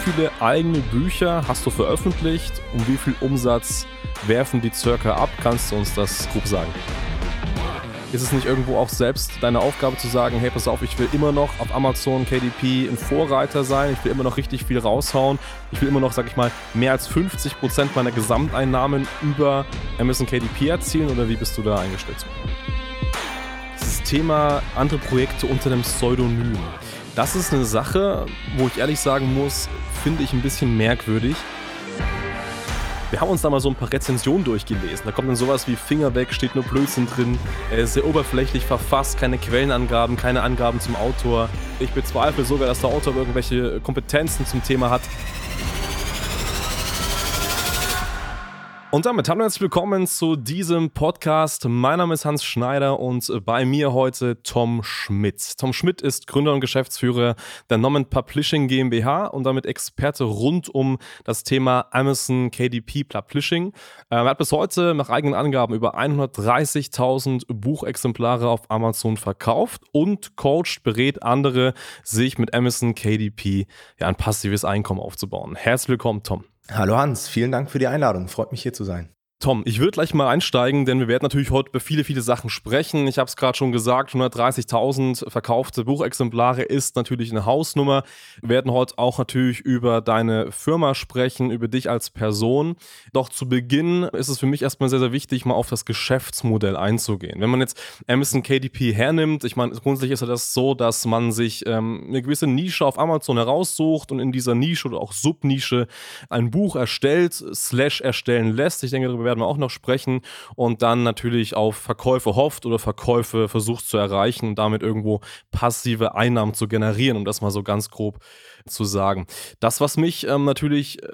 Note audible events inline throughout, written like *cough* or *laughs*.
viele eigene Bücher hast du veröffentlicht und wie viel Umsatz werfen die circa ab? Kannst du uns das grob sagen? Ist es nicht irgendwo auch selbst deine Aufgabe zu sagen, hey, pass auf, ich will immer noch auf Amazon KDP ein Vorreiter sein, ich will immer noch richtig viel raushauen, ich will immer noch, sag ich mal, mehr als 50% meiner Gesamteinnahmen über Amazon KDP erzielen oder wie bist du da eingestellt? Dieses Thema andere Projekte unter dem Pseudonym. Das ist eine Sache, wo ich ehrlich sagen muss, finde ich ein bisschen merkwürdig. Wir haben uns da mal so ein paar Rezensionen durchgelesen. Da kommt dann sowas wie Finger weg, steht nur Blödsinn drin, er ist sehr oberflächlich verfasst, keine Quellenangaben, keine Angaben zum Autor. Ich bezweifle sogar, dass der Autor irgendwelche Kompetenzen zum Thema hat. Und damit hallo und herzlich willkommen zu diesem Podcast. Mein Name ist Hans Schneider und bei mir heute Tom Schmidt. Tom Schmidt ist Gründer und Geschäftsführer der Nomen Publishing GmbH und damit Experte rund um das Thema Amazon KDP Publishing. Er hat bis heute nach eigenen Angaben über 130.000 Buchexemplare auf Amazon verkauft und coacht, berät andere, sich mit Amazon KDP ja, ein passives Einkommen aufzubauen. Herzlich willkommen, Tom. Hallo Hans, vielen Dank für die Einladung. Freut mich hier zu sein. Tom, ich würde gleich mal einsteigen, denn wir werden natürlich heute über viele, viele Sachen sprechen. Ich habe es gerade schon gesagt, 130.000 verkaufte Buchexemplare ist natürlich eine Hausnummer. Wir werden heute auch natürlich über deine Firma sprechen, über dich als Person. Doch zu Beginn ist es für mich erstmal sehr, sehr wichtig, mal auf das Geschäftsmodell einzugehen. Wenn man jetzt Amazon KDP hernimmt, ich meine, grundsätzlich ist ja das so, dass man sich ähm, eine gewisse Nische auf Amazon heraussucht und in dieser Nische oder auch Subnische ein Buch erstellt, slash erstellen lässt. Ich denke, darüber werden wir auch noch sprechen. Und dann natürlich auf Verkäufe hofft oder Verkäufe versucht zu erreichen und damit irgendwo passive Einnahmen zu generieren, um das mal so ganz grob zu sagen. Das, was mich ähm, natürlich äh,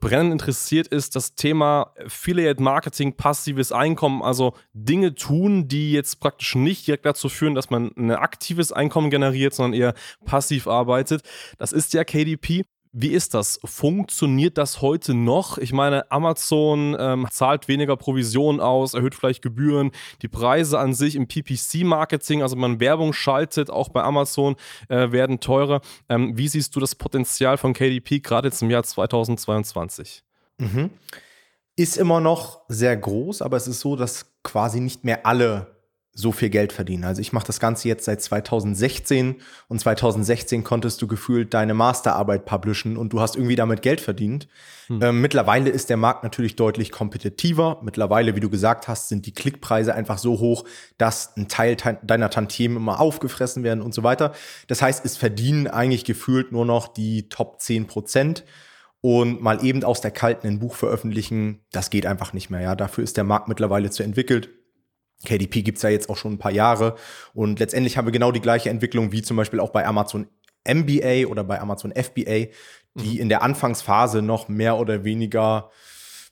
brennend interessiert, ist das Thema Affiliate Marketing, passives Einkommen, also Dinge tun, die jetzt praktisch nicht direkt dazu führen, dass man ein aktives Einkommen generiert, sondern eher passiv arbeitet. Das ist ja KDP. Wie ist das? Funktioniert das heute noch? Ich meine, Amazon ähm, zahlt weniger Provisionen aus, erhöht vielleicht Gebühren. Die Preise an sich im PPC-Marketing, also man Werbung schaltet, auch bei Amazon, äh, werden teurer. Ähm, wie siehst du das Potenzial von KDP gerade jetzt im Jahr 2022? Mhm. Ist immer noch sehr groß, aber es ist so, dass quasi nicht mehr alle so viel Geld verdienen. Also ich mache das Ganze jetzt seit 2016 und 2016 konntest du gefühlt deine Masterarbeit publishen und du hast irgendwie damit Geld verdient. Hm. Ähm, mittlerweile ist der Markt natürlich deutlich kompetitiver. Mittlerweile, wie du gesagt hast, sind die Klickpreise einfach so hoch, dass ein Teil deiner Tantiemen immer aufgefressen werden und so weiter. Das heißt, es verdienen eigentlich gefühlt nur noch die Top 10 Prozent und mal eben aus der kalten ein Buch veröffentlichen, das geht einfach nicht mehr. Ja, dafür ist der Markt mittlerweile zu entwickelt. KDP gibt's ja jetzt auch schon ein paar Jahre und letztendlich haben wir genau die gleiche Entwicklung wie zum Beispiel auch bei Amazon MBA oder bei Amazon FBA, die mhm. in der Anfangsphase noch mehr oder weniger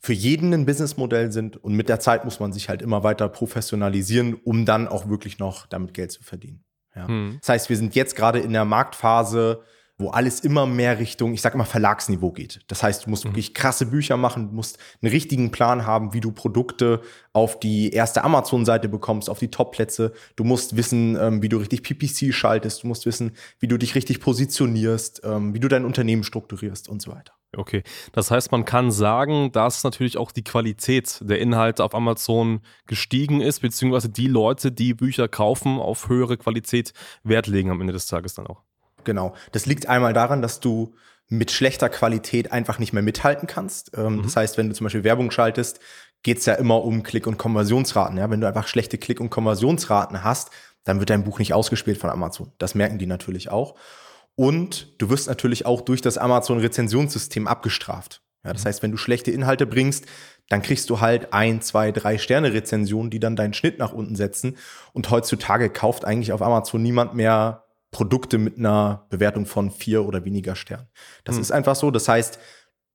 für jeden ein Businessmodell sind und mit der Zeit muss man sich halt immer weiter professionalisieren, um dann auch wirklich noch damit Geld zu verdienen. Ja. Mhm. Das heißt, wir sind jetzt gerade in der Marktphase, wo alles immer mehr Richtung, ich sag mal, Verlagsniveau geht. Das heißt, du musst mhm. wirklich krasse Bücher machen, du musst einen richtigen Plan haben, wie du Produkte auf die erste Amazon-Seite bekommst, auf die Top-Plätze. Du musst wissen, ähm, wie du richtig PPC schaltest, du musst wissen, wie du dich richtig positionierst, ähm, wie du dein Unternehmen strukturierst und so weiter. Okay, das heißt, man kann sagen, dass natürlich auch die Qualität der Inhalte auf Amazon gestiegen ist, beziehungsweise die Leute, die Bücher kaufen, auf höhere Qualität Wert legen am Ende des Tages dann auch. Genau. Das liegt einmal daran, dass du mit schlechter Qualität einfach nicht mehr mithalten kannst. Ähm, mhm. Das heißt, wenn du zum Beispiel Werbung schaltest, geht's ja immer um Klick- und Konversionsraten. Ja? Wenn du einfach schlechte Klick- und Konversionsraten hast, dann wird dein Buch nicht ausgespielt von Amazon. Das merken die natürlich auch. Und du wirst natürlich auch durch das Amazon-Rezensionssystem abgestraft. Ja, das mhm. heißt, wenn du schlechte Inhalte bringst, dann kriegst du halt ein, zwei, drei Sterne Rezensionen, die dann deinen Schnitt nach unten setzen. Und heutzutage kauft eigentlich auf Amazon niemand mehr Produkte mit einer Bewertung von vier oder weniger Sternen. Das mhm. ist einfach so. Das heißt,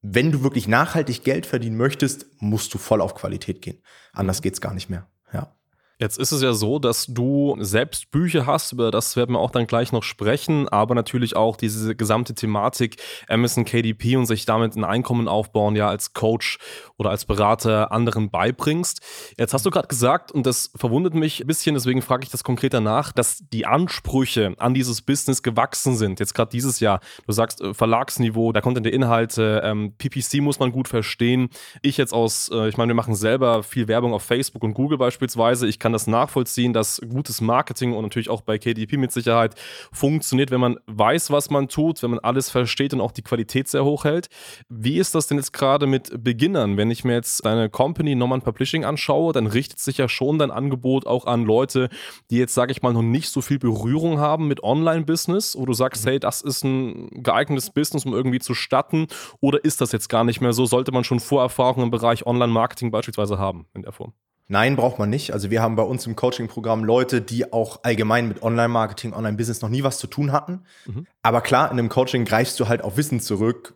wenn du wirklich nachhaltig Geld verdienen möchtest, musst du voll auf Qualität gehen. Anders mhm. geht's gar nicht mehr. Ja. Jetzt ist es ja so, dass du selbst Bücher hast, über das werden wir auch dann gleich noch sprechen, aber natürlich auch diese gesamte Thematik Amazon KDP und sich damit ein Einkommen aufbauen, ja als Coach oder als Berater anderen beibringst. Jetzt hast du gerade gesagt, und das verwundert mich ein bisschen, deswegen frage ich das konkreter nach, dass die Ansprüche an dieses Business gewachsen sind. Jetzt gerade dieses Jahr. Du sagst äh, Verlagsniveau, da kommt dann der Inhalte, ähm, PPC muss man gut verstehen. Ich jetzt aus, äh, ich meine, wir machen selber viel Werbung auf Facebook und Google beispielsweise. Ich kann das nachvollziehen, dass gutes Marketing und natürlich auch bei KDP mit Sicherheit funktioniert, wenn man weiß, was man tut, wenn man alles versteht und auch die Qualität sehr hoch hält. Wie ist das denn jetzt gerade mit Beginnern? Wenn ich mir jetzt deine Company Norman Publishing anschaue, dann richtet sich ja schon dein Angebot auch an Leute, die jetzt, sage ich mal, noch nicht so viel Berührung haben mit Online-Business, wo du sagst, hey, das ist ein geeignetes Business, um irgendwie zu statten, oder ist das jetzt gar nicht mehr so? Sollte man schon Vorerfahrungen im Bereich Online-Marketing beispielsweise haben in der Form? Nein, braucht man nicht. Also wir haben bei uns im Coaching-Programm Leute, die auch allgemein mit Online-Marketing, Online-Business noch nie was zu tun hatten. Mhm. Aber klar, in einem Coaching greifst du halt auf Wissen zurück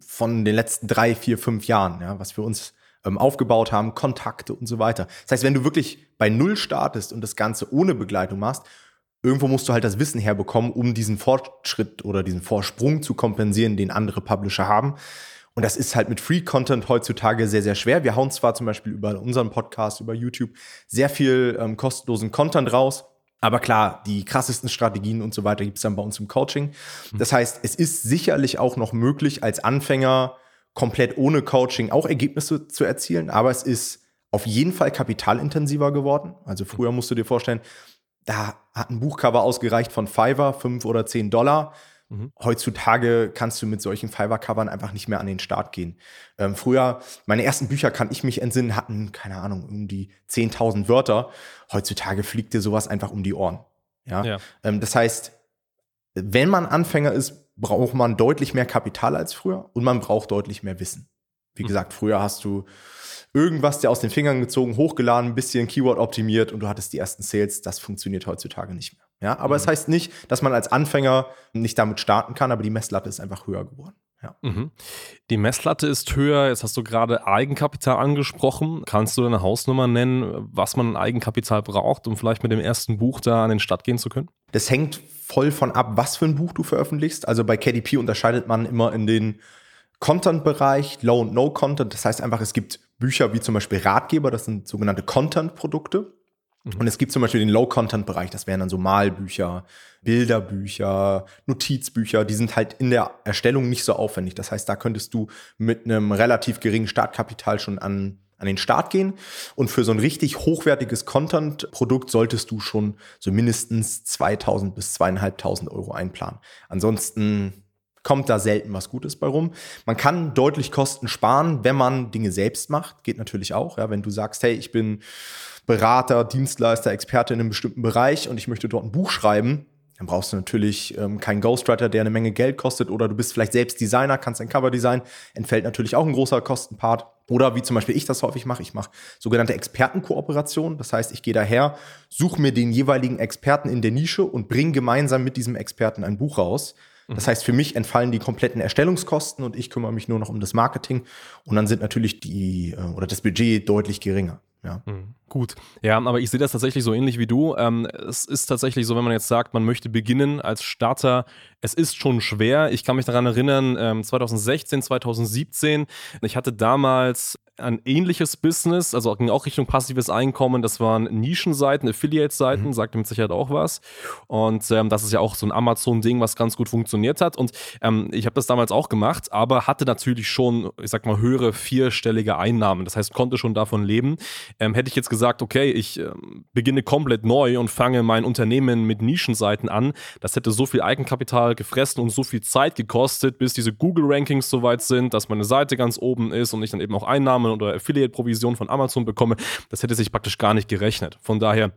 von den letzten drei, vier, fünf Jahren, ja, was wir uns ähm, aufgebaut haben, Kontakte und so weiter. Das heißt, wenn du wirklich bei Null startest und das Ganze ohne Begleitung machst, irgendwo musst du halt das Wissen herbekommen, um diesen Fortschritt oder diesen Vorsprung zu kompensieren, den andere Publisher haben. Und das ist halt mit Free Content heutzutage sehr, sehr schwer. Wir hauen zwar zum Beispiel über unseren Podcast, über YouTube sehr viel ähm, kostenlosen Content raus. Aber klar, die krassesten Strategien und so weiter gibt es dann bei uns im Coaching. Mhm. Das heißt, es ist sicherlich auch noch möglich, als Anfänger komplett ohne Coaching auch Ergebnisse zu erzielen. Aber es ist auf jeden Fall kapitalintensiver geworden. Also früher musst du dir vorstellen, da hat ein Buchcover ausgereicht von Fiverr, fünf oder zehn Dollar. Mhm. Heutzutage kannst du mit solchen Fiverr-Covern einfach nicht mehr an den Start gehen. Ähm, früher, meine ersten Bücher, kann ich mich entsinnen, hatten, keine Ahnung, um die 10.000 Wörter. Heutzutage fliegt dir sowas einfach um die Ohren. Ja. ja. Ähm, das heißt, wenn man Anfänger ist, braucht man deutlich mehr Kapital als früher und man braucht deutlich mehr Wissen. Wie mhm. gesagt, früher hast du irgendwas dir aus den Fingern gezogen, hochgeladen, ein bisschen Keyword optimiert und du hattest die ersten Sales. Das funktioniert heutzutage nicht mehr. Ja, aber es mhm. das heißt nicht, dass man als Anfänger nicht damit starten kann, aber die Messlatte ist einfach höher geworden. Ja. Mhm. Die Messlatte ist höher. Jetzt hast du gerade Eigenkapital angesprochen. Kannst du eine Hausnummer nennen, was man an Eigenkapital braucht, um vielleicht mit dem ersten Buch da an den Start gehen zu können? Das hängt voll von ab, was für ein Buch du veröffentlichst. Also bei KDP unterscheidet man immer in den Content-Bereich, Low- und No-Content. Das heißt einfach, es gibt Bücher wie zum Beispiel Ratgeber, das sind sogenannte Content-Produkte. Und es gibt zum Beispiel den Low-Content-Bereich, das wären dann so Malbücher, Bilderbücher, Notizbücher, die sind halt in der Erstellung nicht so aufwendig. Das heißt, da könntest du mit einem relativ geringen Startkapital schon an, an den Start gehen. Und für so ein richtig hochwertiges Content-Produkt solltest du schon so mindestens 2000 bis 2500 Euro einplanen. Ansonsten kommt da selten was Gutes bei rum. Man kann deutlich Kosten sparen, wenn man Dinge selbst macht. Geht natürlich auch. Ja, wenn du sagst, hey, ich bin Berater, Dienstleister, Experte in einem bestimmten Bereich und ich möchte dort ein Buch schreiben, dann brauchst du natürlich ähm, keinen Ghostwriter, der eine Menge Geld kostet, oder du bist vielleicht selbst Designer, kannst ein Cover designen, entfällt natürlich auch ein großer Kostenpart. Oder wie zum Beispiel ich das häufig mache, ich mache sogenannte Expertenkooperationen. Das heißt, ich gehe daher, suche mir den jeweiligen Experten in der Nische und bringe gemeinsam mit diesem Experten ein Buch raus. Das heißt, für mich entfallen die kompletten Erstellungskosten und ich kümmere mich nur noch um das Marketing. Und dann sind natürlich die äh, oder das Budget deutlich geringer. Ja. Mhm. Gut. Ja, aber ich sehe das tatsächlich so ähnlich wie du. Ähm, es ist tatsächlich so, wenn man jetzt sagt, man möchte beginnen als Starter, es ist schon schwer. Ich kann mich daran erinnern, ähm, 2016, 2017, ich hatte damals ein ähnliches Business, also ging auch Richtung passives Einkommen. Das waren Nischenseiten, Affiliate-Seiten, mhm. sagte mit Sicherheit auch was. Und ähm, das ist ja auch so ein Amazon-Ding, was ganz gut funktioniert hat. Und ähm, ich habe das damals auch gemacht, aber hatte natürlich schon, ich sag mal, höhere vierstellige Einnahmen. Das heißt, konnte schon davon leben. Ähm, hätte ich jetzt gesagt, okay, ich äh, beginne komplett neu und fange mein Unternehmen mit Nischenseiten an, das hätte so viel Eigenkapital gefressen und so viel Zeit gekostet, bis diese Google-Rankings soweit sind, dass meine Seite ganz oben ist und ich dann eben auch Einnahmen oder Affiliate-Provision von Amazon bekomme, das hätte sich praktisch gar nicht gerechnet. Von daher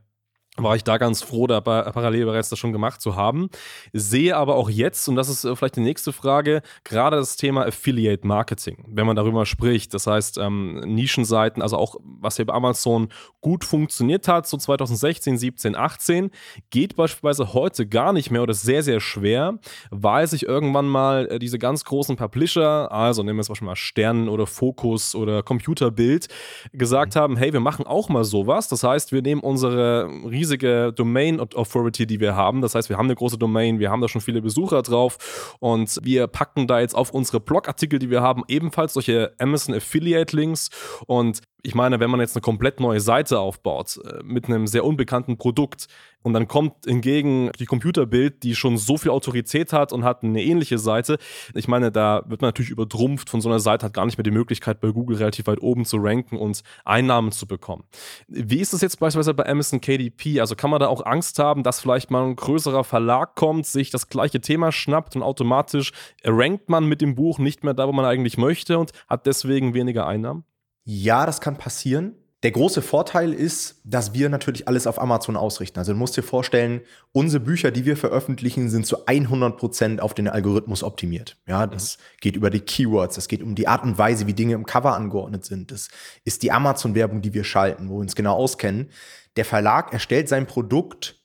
war ich da ganz froh, da parallel bereits das schon gemacht zu haben. Sehe aber auch jetzt, und das ist äh, vielleicht die nächste Frage, gerade das Thema Affiliate Marketing, wenn man darüber spricht. Das heißt, ähm, Nischenseiten, also auch was hier bei Amazon gut funktioniert hat, so 2016, 17, 18, geht beispielsweise heute gar nicht mehr oder sehr, sehr schwer, weil sich irgendwann mal äh, diese ganz großen Publisher, also nehmen wir Beispiel mal Stern oder Fokus oder Computerbild, gesagt mhm. haben, hey, wir machen auch mal sowas. Das heißt, wir nehmen unsere riesigen riesige Domain Authority, die wir haben. Das heißt, wir haben eine große Domain, wir haben da schon viele Besucher drauf und wir packen da jetzt auf unsere Blogartikel, die wir haben, ebenfalls solche Amazon Affiliate Links und ich meine, wenn man jetzt eine komplett neue Seite aufbaut äh, mit einem sehr unbekannten Produkt und dann kommt hingegen die Computerbild, die schon so viel Autorität hat und hat eine ähnliche Seite, ich meine, da wird man natürlich übertrumpft von so einer Seite, hat gar nicht mehr die Möglichkeit, bei Google relativ weit oben zu ranken und Einnahmen zu bekommen. Wie ist es jetzt beispielsweise bei Amazon KDP? Also kann man da auch Angst haben, dass vielleicht mal ein größerer Verlag kommt, sich das gleiche Thema schnappt und automatisch rankt man mit dem Buch nicht mehr da, wo man eigentlich möchte und hat deswegen weniger Einnahmen? Ja, das kann passieren. Der große Vorteil ist, dass wir natürlich alles auf Amazon ausrichten. Also du musst dir vorstellen, unsere Bücher, die wir veröffentlichen, sind zu 100 Prozent auf den Algorithmus optimiert. Ja, das mhm. geht über die Keywords, das geht um die Art und Weise, wie Dinge im Cover angeordnet sind. Das ist die Amazon-Werbung, die wir schalten, wo wir uns genau auskennen. Der Verlag erstellt sein Produkt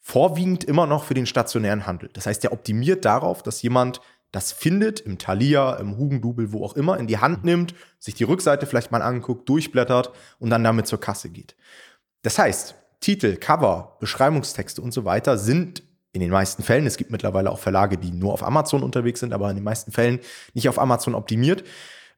vorwiegend immer noch für den stationären Handel. Das heißt, der optimiert darauf, dass jemand das findet, im Thalia, im Hugendubel, wo auch immer, in die Hand nimmt, sich die Rückseite vielleicht mal anguckt, durchblättert und dann damit zur Kasse geht. Das heißt, Titel, Cover, Beschreibungstexte und so weiter sind in den meisten Fällen, es gibt mittlerweile auch Verlage, die nur auf Amazon unterwegs sind, aber in den meisten Fällen nicht auf Amazon optimiert.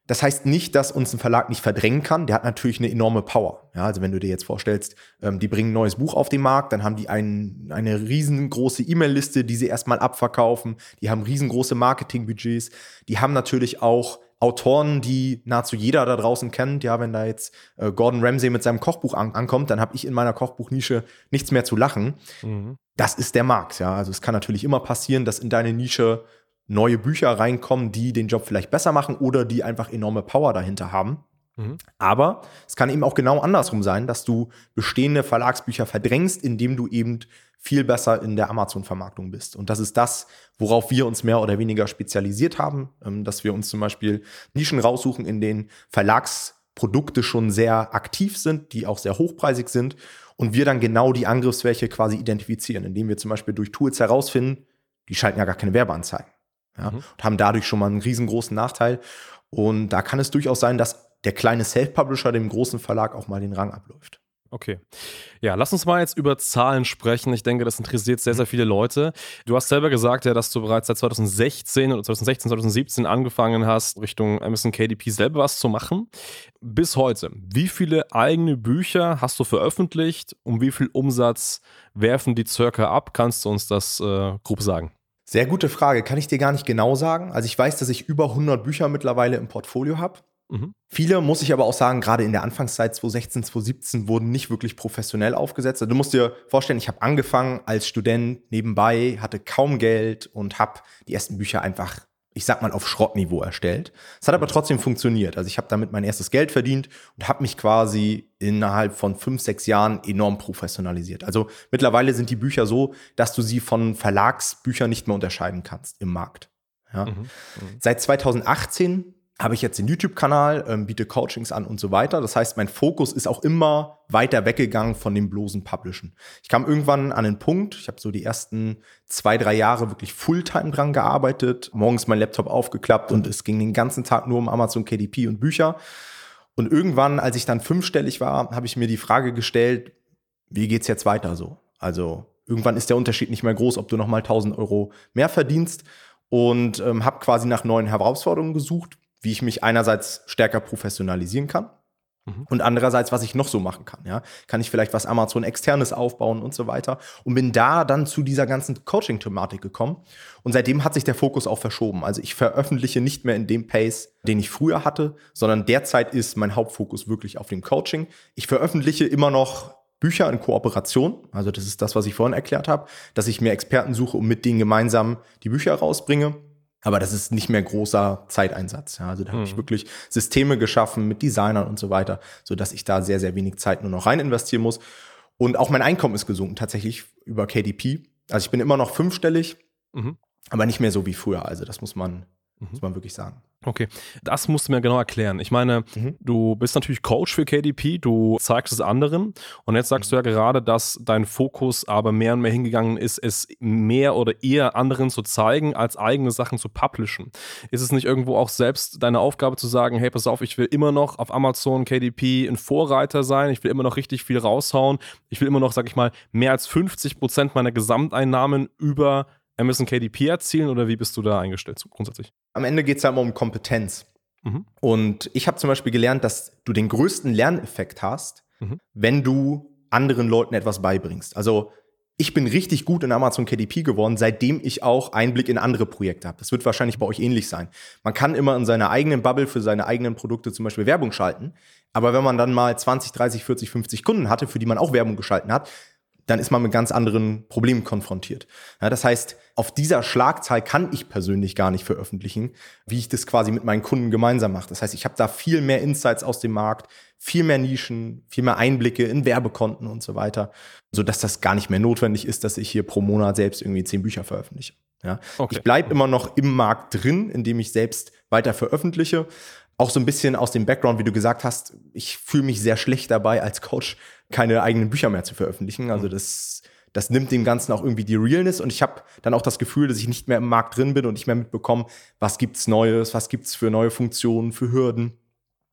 Das heißt nicht, dass uns ein Verlag nicht verdrängen kann. Der hat natürlich eine enorme Power. Ja, also wenn du dir jetzt vorstellst, ähm, die bringen ein neues Buch auf den Markt, dann haben die ein, eine riesengroße E-Mail-Liste, die sie erstmal abverkaufen. Die haben riesengroße Marketingbudgets. Die haben natürlich auch Autoren, die nahezu jeder da draußen kennt. Ja, wenn da jetzt äh, Gordon Ramsay mit seinem Kochbuch an ankommt, dann habe ich in meiner Kochbuchnische nichts mehr zu lachen. Mhm. Das ist der Markt. Ja, also es kann natürlich immer passieren, dass in deine Nische neue Bücher reinkommen, die den Job vielleicht besser machen oder die einfach enorme Power dahinter haben. Mhm. Aber es kann eben auch genau andersrum sein, dass du bestehende Verlagsbücher verdrängst, indem du eben viel besser in der Amazon-Vermarktung bist. Und das ist das, worauf wir uns mehr oder weniger spezialisiert haben, ähm, dass wir uns zum Beispiel Nischen raussuchen, in denen Verlagsprodukte schon sehr aktiv sind, die auch sehr hochpreisig sind und wir dann genau die Angriffsfläche quasi identifizieren, indem wir zum Beispiel durch Tools herausfinden, die schalten ja gar keine Werbeanzeigen ja, mhm. und haben dadurch schon mal einen riesengroßen Nachteil. Und da kann es durchaus sein, dass der kleine Self-Publisher dem großen Verlag auch mal den Rang abläuft. Okay. Ja, lass uns mal jetzt über Zahlen sprechen. Ich denke, das interessiert sehr, sehr viele Leute. Du hast selber gesagt, ja, dass du bereits seit 2016 oder 2016, 2017 angefangen hast, Richtung Amazon KDP selber was zu machen. Bis heute, wie viele eigene Bücher hast du veröffentlicht? Um wie viel Umsatz werfen die circa ab? Kannst du uns das äh, grob sagen? Sehr gute Frage. Kann ich dir gar nicht genau sagen. Also ich weiß, dass ich über 100 Bücher mittlerweile im Portfolio habe. Mhm. Viele, muss ich aber auch sagen, gerade in der Anfangszeit 2016, 2017 wurden nicht wirklich professionell aufgesetzt. Also du musst dir vorstellen, ich habe angefangen als Student nebenbei, hatte kaum Geld und habe die ersten Bücher einfach ich sag mal, auf Schrottniveau erstellt. Es hat aber trotzdem funktioniert. Also ich habe damit mein erstes Geld verdient und habe mich quasi innerhalb von fünf, sechs Jahren enorm professionalisiert. Also mittlerweile sind die Bücher so, dass du sie von Verlagsbüchern nicht mehr unterscheiden kannst im Markt. Ja. Mhm, mhm. Seit 2018 habe ich jetzt den YouTube-Kanal, ähm, biete Coachings an und so weiter. Das heißt, mein Fokus ist auch immer weiter weggegangen von dem bloßen Publishen. Ich kam irgendwann an den Punkt, ich habe so die ersten zwei, drei Jahre wirklich Fulltime dran gearbeitet, morgens mein Laptop aufgeklappt und es ging den ganzen Tag nur um Amazon KDP und Bücher. Und irgendwann, als ich dann fünfstellig war, habe ich mir die Frage gestellt, wie geht's jetzt weiter so? Also irgendwann ist der Unterschied nicht mehr groß, ob du nochmal 1000 Euro mehr verdienst und ähm, habe quasi nach neuen Herausforderungen gesucht wie ich mich einerseits stärker professionalisieren kann mhm. und andererseits, was ich noch so machen kann. Ja? Kann ich vielleicht was Amazon externes aufbauen und so weiter und bin da dann zu dieser ganzen Coaching-Thematik gekommen und seitdem hat sich der Fokus auch verschoben. Also ich veröffentliche nicht mehr in dem Pace, den ich früher hatte, sondern derzeit ist mein Hauptfokus wirklich auf dem Coaching. Ich veröffentliche immer noch Bücher in Kooperation. Also das ist das, was ich vorhin erklärt habe, dass ich mir Experten suche und mit denen gemeinsam die Bücher rausbringe. Aber das ist nicht mehr großer Zeiteinsatz. Ja, also da mhm. habe ich wirklich Systeme geschaffen mit Designern und so weiter, so dass ich da sehr, sehr wenig Zeit nur noch rein investieren muss. Und auch mein Einkommen ist gesunken, tatsächlich über KDP. Also ich bin immer noch fünfstellig, mhm. aber nicht mehr so wie früher. Also das muss man, mhm. muss man wirklich sagen. Okay, das musst du mir genau erklären. Ich meine, mhm. du bist natürlich Coach für KDP, du zeigst es anderen und jetzt sagst mhm. du ja gerade, dass dein Fokus aber mehr und mehr hingegangen ist, es mehr oder eher anderen zu zeigen, als eigene Sachen zu publishen. Ist es nicht irgendwo auch selbst deine Aufgabe zu sagen, hey, pass auf, ich will immer noch auf Amazon KDP ein Vorreiter sein, ich will immer noch richtig viel raushauen, ich will immer noch, sag ich mal, mehr als 50 Prozent meiner Gesamteinnahmen über Amazon KDP erzielen oder wie bist du da eingestellt grundsätzlich? Am Ende geht es ja immer um Kompetenz. Mhm. Und ich habe zum Beispiel gelernt, dass du den größten Lerneffekt hast, mhm. wenn du anderen Leuten etwas beibringst. Also ich bin richtig gut in Amazon KDP geworden, seitdem ich auch Einblick in andere Projekte habe. Das wird wahrscheinlich bei euch ähnlich sein. Man kann immer in seiner eigenen Bubble für seine eigenen Produkte zum Beispiel Werbung schalten. Aber wenn man dann mal 20, 30, 40, 50 Kunden hatte, für die man auch Werbung geschalten hat, dann ist man mit ganz anderen Problemen konfrontiert. Ja, das heißt, auf dieser Schlagzahl kann ich persönlich gar nicht veröffentlichen, wie ich das quasi mit meinen Kunden gemeinsam mache. Das heißt, ich habe da viel mehr Insights aus dem Markt, viel mehr Nischen, viel mehr Einblicke in Werbekonten und so weiter, sodass das gar nicht mehr notwendig ist, dass ich hier pro Monat selbst irgendwie zehn Bücher veröffentliche. Ja? Okay. Ich bleibe immer noch im Markt drin, indem ich selbst weiter veröffentliche, auch so ein bisschen aus dem Background, wie du gesagt hast, ich fühle mich sehr schlecht dabei, als Coach keine eigenen Bücher mehr zu veröffentlichen. Also mhm. das, das nimmt dem Ganzen auch irgendwie die Realness und ich habe dann auch das Gefühl, dass ich nicht mehr im Markt drin bin und nicht mehr mitbekomme, was gibt's Neues, was gibt's für neue Funktionen, für Hürden.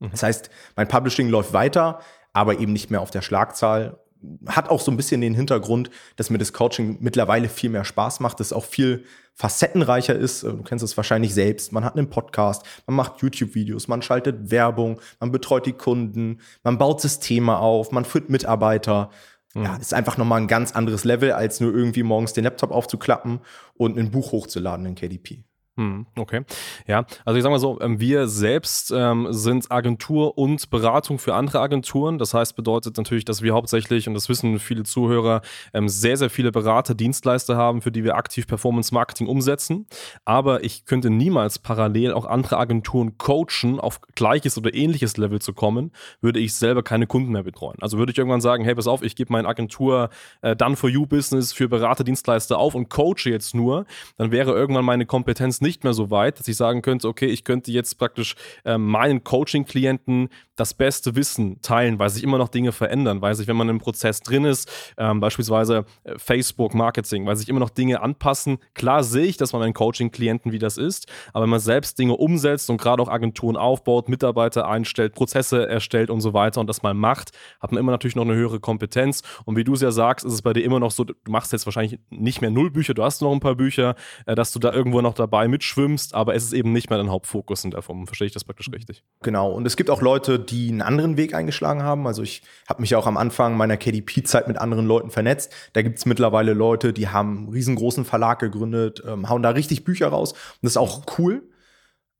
Mhm. Das heißt, mein Publishing läuft weiter, aber eben nicht mehr auf der Schlagzahl hat auch so ein bisschen den Hintergrund, dass mir das Coaching mittlerweile viel mehr Spaß macht, dass es auch viel facettenreicher ist. Du kennst es wahrscheinlich selbst. Man hat einen Podcast, man macht YouTube-Videos, man schaltet Werbung, man betreut die Kunden, man baut Systeme auf, man führt Mitarbeiter. Mhm. Ja, ist einfach nochmal ein ganz anderes Level, als nur irgendwie morgens den Laptop aufzuklappen und ein Buch hochzuladen in KDP. Hm, okay. Ja, also ich sag mal so, ähm, wir selbst ähm, sind Agentur und Beratung für andere Agenturen. Das heißt, bedeutet natürlich, dass wir hauptsächlich, und das wissen viele Zuhörer, ähm, sehr, sehr viele Berater, Dienstleister haben, für die wir aktiv Performance Marketing umsetzen. Aber ich könnte niemals parallel auch andere Agenturen coachen, auf gleiches oder ähnliches Level zu kommen, würde ich selber keine Kunden mehr betreuen. Also würde ich irgendwann sagen, hey, pass auf, ich gebe meine Agentur äh, Done for You Business für Berater, Dienstleister auf und coache jetzt nur, dann wäre irgendwann meine Kompetenz nicht mehr so weit, dass ich sagen könnte, okay, ich könnte jetzt praktisch äh, meinen Coaching-Klienten das beste Wissen teilen, weil sich immer noch Dinge verändern, weil sich, wenn man im Prozess drin ist, ähm, beispielsweise äh, Facebook-Marketing, weil sich immer noch Dinge anpassen. Klar sehe ich das bei meinen Coaching-Klienten, wie das ist, aber wenn man selbst Dinge umsetzt und gerade auch Agenturen aufbaut, Mitarbeiter einstellt, Prozesse erstellt und so weiter und das mal macht, hat man immer natürlich noch eine höhere Kompetenz. Und wie du es ja sagst, ist es bei dir immer noch so, du machst jetzt wahrscheinlich nicht mehr null Bücher, du hast noch ein paar Bücher, äh, dass du da irgendwo noch dabei mitschwimmst, aber es ist eben nicht mehr dein Hauptfokus in der Form. Verstehe ich das praktisch richtig? Genau. Und es gibt auch Leute, die einen anderen Weg eingeschlagen haben. Also ich habe mich auch am Anfang meiner KDP-Zeit mit anderen Leuten vernetzt. Da gibt es mittlerweile Leute, die haben einen riesengroßen Verlag gegründet, ähm, hauen da richtig Bücher raus. Und das ist auch cool.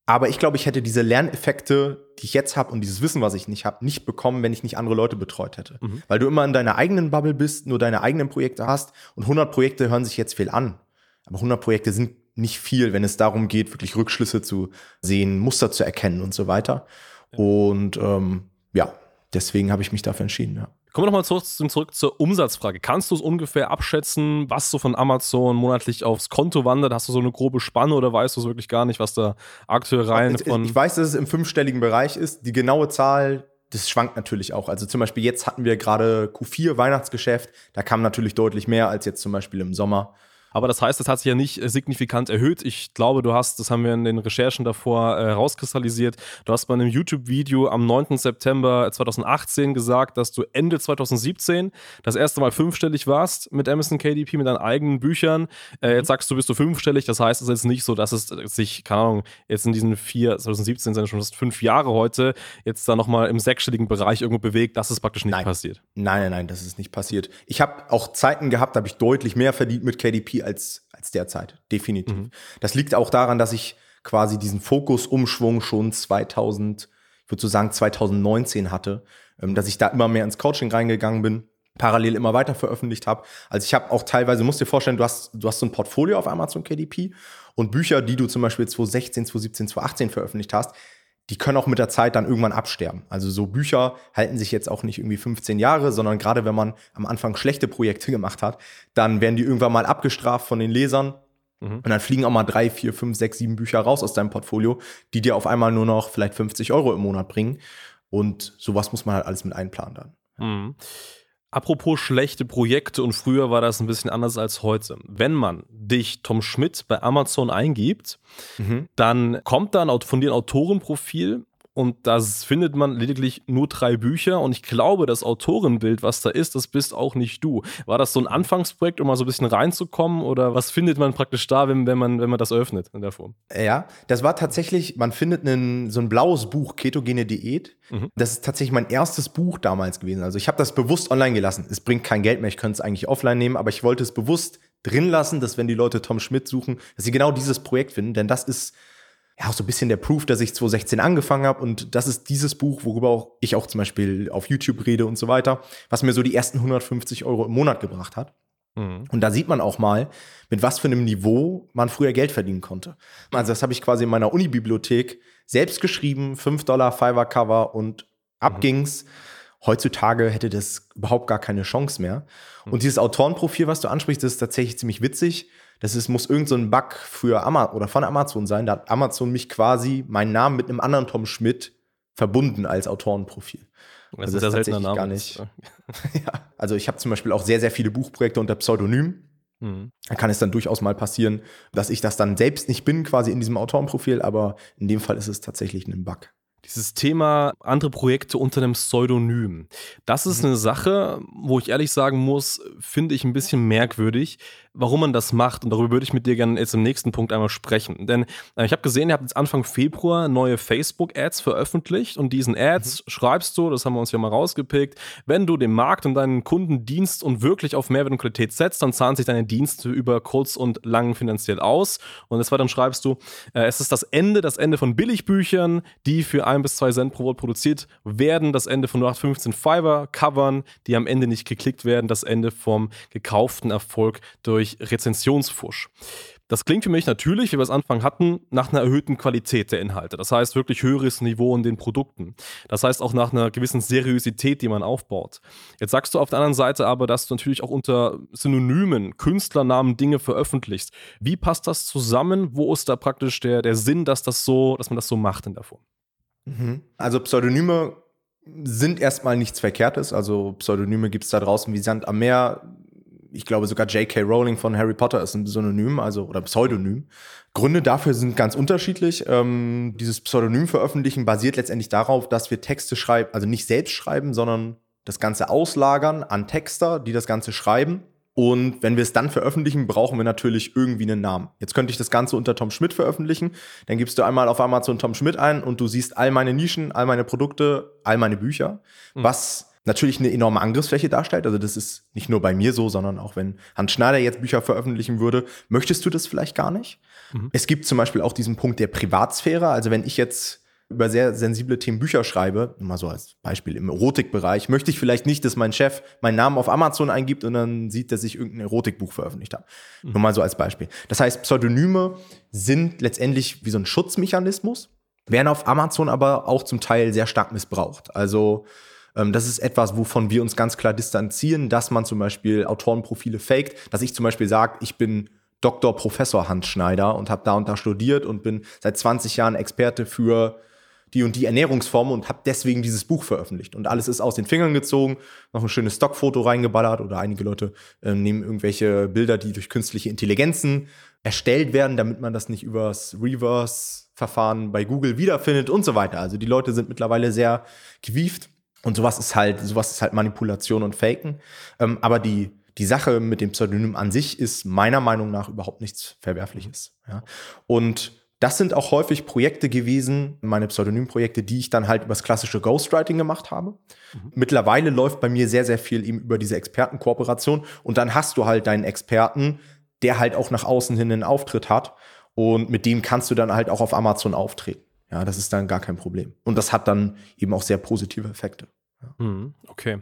Aber ich glaube, ich hätte diese Lerneffekte, die ich jetzt habe und dieses Wissen, was ich nicht habe, nicht bekommen, wenn ich nicht andere Leute betreut hätte. Mhm. Weil du immer in deiner eigenen Bubble bist, nur deine eigenen Projekte hast und 100 Projekte hören sich jetzt viel an. Aber 100 Projekte sind nicht viel, wenn es darum geht, wirklich Rückschlüsse zu sehen, Muster zu erkennen und so weiter. Und ähm, ja, deswegen habe ich mich dafür entschieden, ja. Kommen wir nochmal zurück, zurück zur Umsatzfrage. Kannst du es ungefähr abschätzen, was so von Amazon monatlich aufs Konto wandert? Hast du so eine grobe Spanne oder weißt du es wirklich gar nicht, was da aktuell rein von. Ich weiß, dass es im fünfstelligen Bereich ist. Die genaue Zahl, das schwankt natürlich auch. Also zum Beispiel jetzt hatten wir gerade Q4 Weihnachtsgeschäft. Da kam natürlich deutlich mehr als jetzt zum Beispiel im Sommer. Aber das heißt, es hat sich ja nicht äh, signifikant erhöht. Ich glaube, du hast, das haben wir in den Recherchen davor äh, rauskristallisiert, du hast bei einem YouTube-Video am 9. September 2018 gesagt, dass du Ende 2017 das erste Mal fünfstellig warst mit Amazon KDP, mit deinen eigenen Büchern. Äh, jetzt sagst du, bist du fünfstellig. Das heißt, es ist jetzt nicht so, dass es sich, keine Ahnung, jetzt in diesen vier, 2017 sind schon fast fünf Jahre heute, jetzt da nochmal im sechsstelligen Bereich irgendwo bewegt. Das ist praktisch nicht nein. passiert. Nein, nein, nein, das ist nicht passiert. Ich habe auch Zeiten gehabt, da habe ich deutlich mehr verdient mit KDP als, als derzeit. Definitiv. Mhm. Das liegt auch daran, dass ich quasi diesen Fokusumschwung schon 2000, ich würde so sagen 2019 hatte, ähm, dass ich da immer mehr ins Coaching reingegangen bin, parallel immer weiter veröffentlicht habe. Also ich habe auch teilweise, musst dir vorstellen, du hast, du hast so ein Portfolio auf Amazon KDP und Bücher, die du zum Beispiel 2016, 2017, 2018 veröffentlicht hast, die können auch mit der Zeit dann irgendwann absterben. Also so Bücher halten sich jetzt auch nicht irgendwie 15 Jahre, sondern gerade wenn man am Anfang schlechte Projekte *laughs* gemacht hat, dann werden die irgendwann mal abgestraft von den Lesern. Mhm. Und dann fliegen auch mal drei, vier, fünf, sechs, sieben Bücher raus aus deinem Portfolio, die dir auf einmal nur noch vielleicht 50 Euro im Monat bringen. Und sowas muss man halt alles mit einplanen dann. Mhm. Apropos schlechte Projekte und früher war das ein bisschen anders als heute. Wenn man dich, Tom Schmidt, bei Amazon eingibt, mhm. dann kommt dann von dir ein Autorenprofil und das findet man lediglich nur drei Bücher und ich glaube, das Autorenbild, was da ist, das bist auch nicht du. War das so ein Anfangsprojekt, um mal so ein bisschen reinzukommen oder was findet man praktisch da, wenn, wenn, man, wenn man das öffnet in der Form? Ja, das war tatsächlich, man findet einen, so ein blaues Buch, Ketogene Diät. Mhm. Das ist tatsächlich mein erstes Buch damals gewesen. Also ich habe das bewusst online gelassen. Es bringt kein Geld mehr, ich könnte es eigentlich offline nehmen, aber ich wollte es bewusst drin lassen, dass wenn die Leute Tom Schmidt suchen, dass sie genau dieses Projekt finden, denn das ist ja auch so ein bisschen der Proof, dass ich 2016 angefangen habe und das ist dieses Buch, worüber auch ich auch zum Beispiel auf YouTube rede und so weiter, was mir so die ersten 150 Euro im Monat gebracht hat. Mhm. Und da sieht man auch mal, mit was für einem Niveau man früher Geld verdienen konnte. Also das habe ich quasi in meiner Uni-Bibliothek selbst geschrieben, 5 Dollar Fiverr-Cover und ab mhm. ging's. Heutzutage hätte das überhaupt gar keine Chance mehr. Mhm. Und dieses Autorenprofil, was du ansprichst, ist tatsächlich ziemlich witzig. Das ist, muss irgend so ein Bug für Amazon oder von Amazon sein. Da hat Amazon mich quasi meinen Namen mit einem anderen Tom Schmidt verbunden als Autorenprofil. Das also ist das tatsächlich Name gar nicht. *laughs* ja, also ich habe zum Beispiel auch sehr, sehr viele Buchprojekte unter Pseudonym. Mhm. Da kann es dann durchaus mal passieren, dass ich das dann selbst nicht bin, quasi in diesem Autorenprofil, aber in dem Fall ist es tatsächlich ein Bug. Dieses Thema andere Projekte unter einem Pseudonym. Das ist mhm. eine Sache, wo ich ehrlich sagen muss, finde ich ein bisschen merkwürdig, warum man das macht. Und darüber würde ich mit dir gerne jetzt im nächsten Punkt einmal sprechen. Denn äh, ich habe gesehen, ihr habt jetzt Anfang Februar neue Facebook-Ads veröffentlicht und diesen Ads mhm. schreibst du, das haben wir uns ja mal rausgepickt, wenn du dem Markt und deinen Kunden dienst und wirklich auf Mehrwert und Qualität setzt, dann zahlen sich deine Dienste über kurz und lang finanziell aus. Und des Weiteren schreibst du, äh, es ist das Ende, das Ende von Billigbüchern, die für ein bis zwei Cent pro Wort produziert werden, das Ende von 0815 Fiverr-Covern, die am Ende nicht geklickt werden, das Ende vom gekauften Erfolg durch durch Rezensionsfusch. Das klingt für mich natürlich, wie wir es Anfang hatten, nach einer erhöhten Qualität der Inhalte. Das heißt wirklich höheres Niveau in den Produkten. Das heißt auch nach einer gewissen Seriosität, die man aufbaut. Jetzt sagst du auf der anderen Seite aber, dass du natürlich auch unter Synonymen, Künstlernamen Dinge veröffentlichst. Wie passt das zusammen? Wo ist da praktisch der, der Sinn, dass das so, dass man das so macht in der Form? Mhm. Also Pseudonyme sind erstmal nichts Verkehrtes. Also Pseudonyme gibt es da draußen wie Sand am Meer ich glaube sogar J.K. Rowling von Harry Potter ist ein Synonym, also oder Pseudonym. Gründe dafür sind ganz unterschiedlich. Ähm, dieses Pseudonym veröffentlichen basiert letztendlich darauf, dass wir Texte schreiben, also nicht selbst schreiben, sondern das Ganze auslagern an Texter, die das Ganze schreiben. Und wenn wir es dann veröffentlichen, brauchen wir natürlich irgendwie einen Namen. Jetzt könnte ich das Ganze unter Tom Schmidt veröffentlichen. Dann gibst du einmal auf Amazon Tom Schmidt ein und du siehst all meine Nischen, all meine Produkte, all meine Bücher. Mhm. Was natürlich eine enorme Angriffsfläche darstellt. Also das ist nicht nur bei mir so, sondern auch wenn Hans Schneider jetzt Bücher veröffentlichen würde, möchtest du das vielleicht gar nicht. Mhm. Es gibt zum Beispiel auch diesen Punkt der Privatsphäre. Also wenn ich jetzt über sehr sensible Themen Bücher schreibe, mal so als Beispiel im Erotikbereich, möchte ich vielleicht nicht, dass mein Chef meinen Namen auf Amazon eingibt und dann sieht, dass ich irgendein Erotikbuch veröffentlicht habe. Mhm. Nur mal so als Beispiel. Das heißt, Pseudonyme sind letztendlich wie so ein Schutzmechanismus, werden auf Amazon aber auch zum Teil sehr stark missbraucht. Also das ist etwas, wovon wir uns ganz klar distanzieren, dass man zum Beispiel Autorenprofile faked, dass ich zum Beispiel sage, ich bin Dr. Professor Hans Schneider und habe da und da studiert und bin seit 20 Jahren Experte für die und die Ernährungsformen und habe deswegen dieses Buch veröffentlicht. Und alles ist aus den Fingern gezogen, noch ein schönes Stockfoto reingeballert oder einige Leute äh, nehmen irgendwelche Bilder, die durch künstliche Intelligenzen erstellt werden, damit man das nicht übers Reverse-Verfahren bei Google wiederfindet und so weiter. Also die Leute sind mittlerweile sehr gewieft und sowas ist halt, sowas ist halt Manipulation und Faken. Ähm, aber die, die Sache mit dem Pseudonym an sich ist meiner Meinung nach überhaupt nichts Verwerfliches. Ja? Und das sind auch häufig Projekte gewesen, meine Pseudonymprojekte, die ich dann halt übers klassische Ghostwriting gemacht habe. Mhm. Mittlerweile läuft bei mir sehr, sehr viel eben über diese Expertenkooperation und dann hast du halt deinen Experten, der halt auch nach außen hin einen Auftritt hat und mit dem kannst du dann halt auch auf Amazon auftreten. Ja, das ist dann gar kein Problem. Und das hat dann eben auch sehr positive Effekte. Mhm, okay.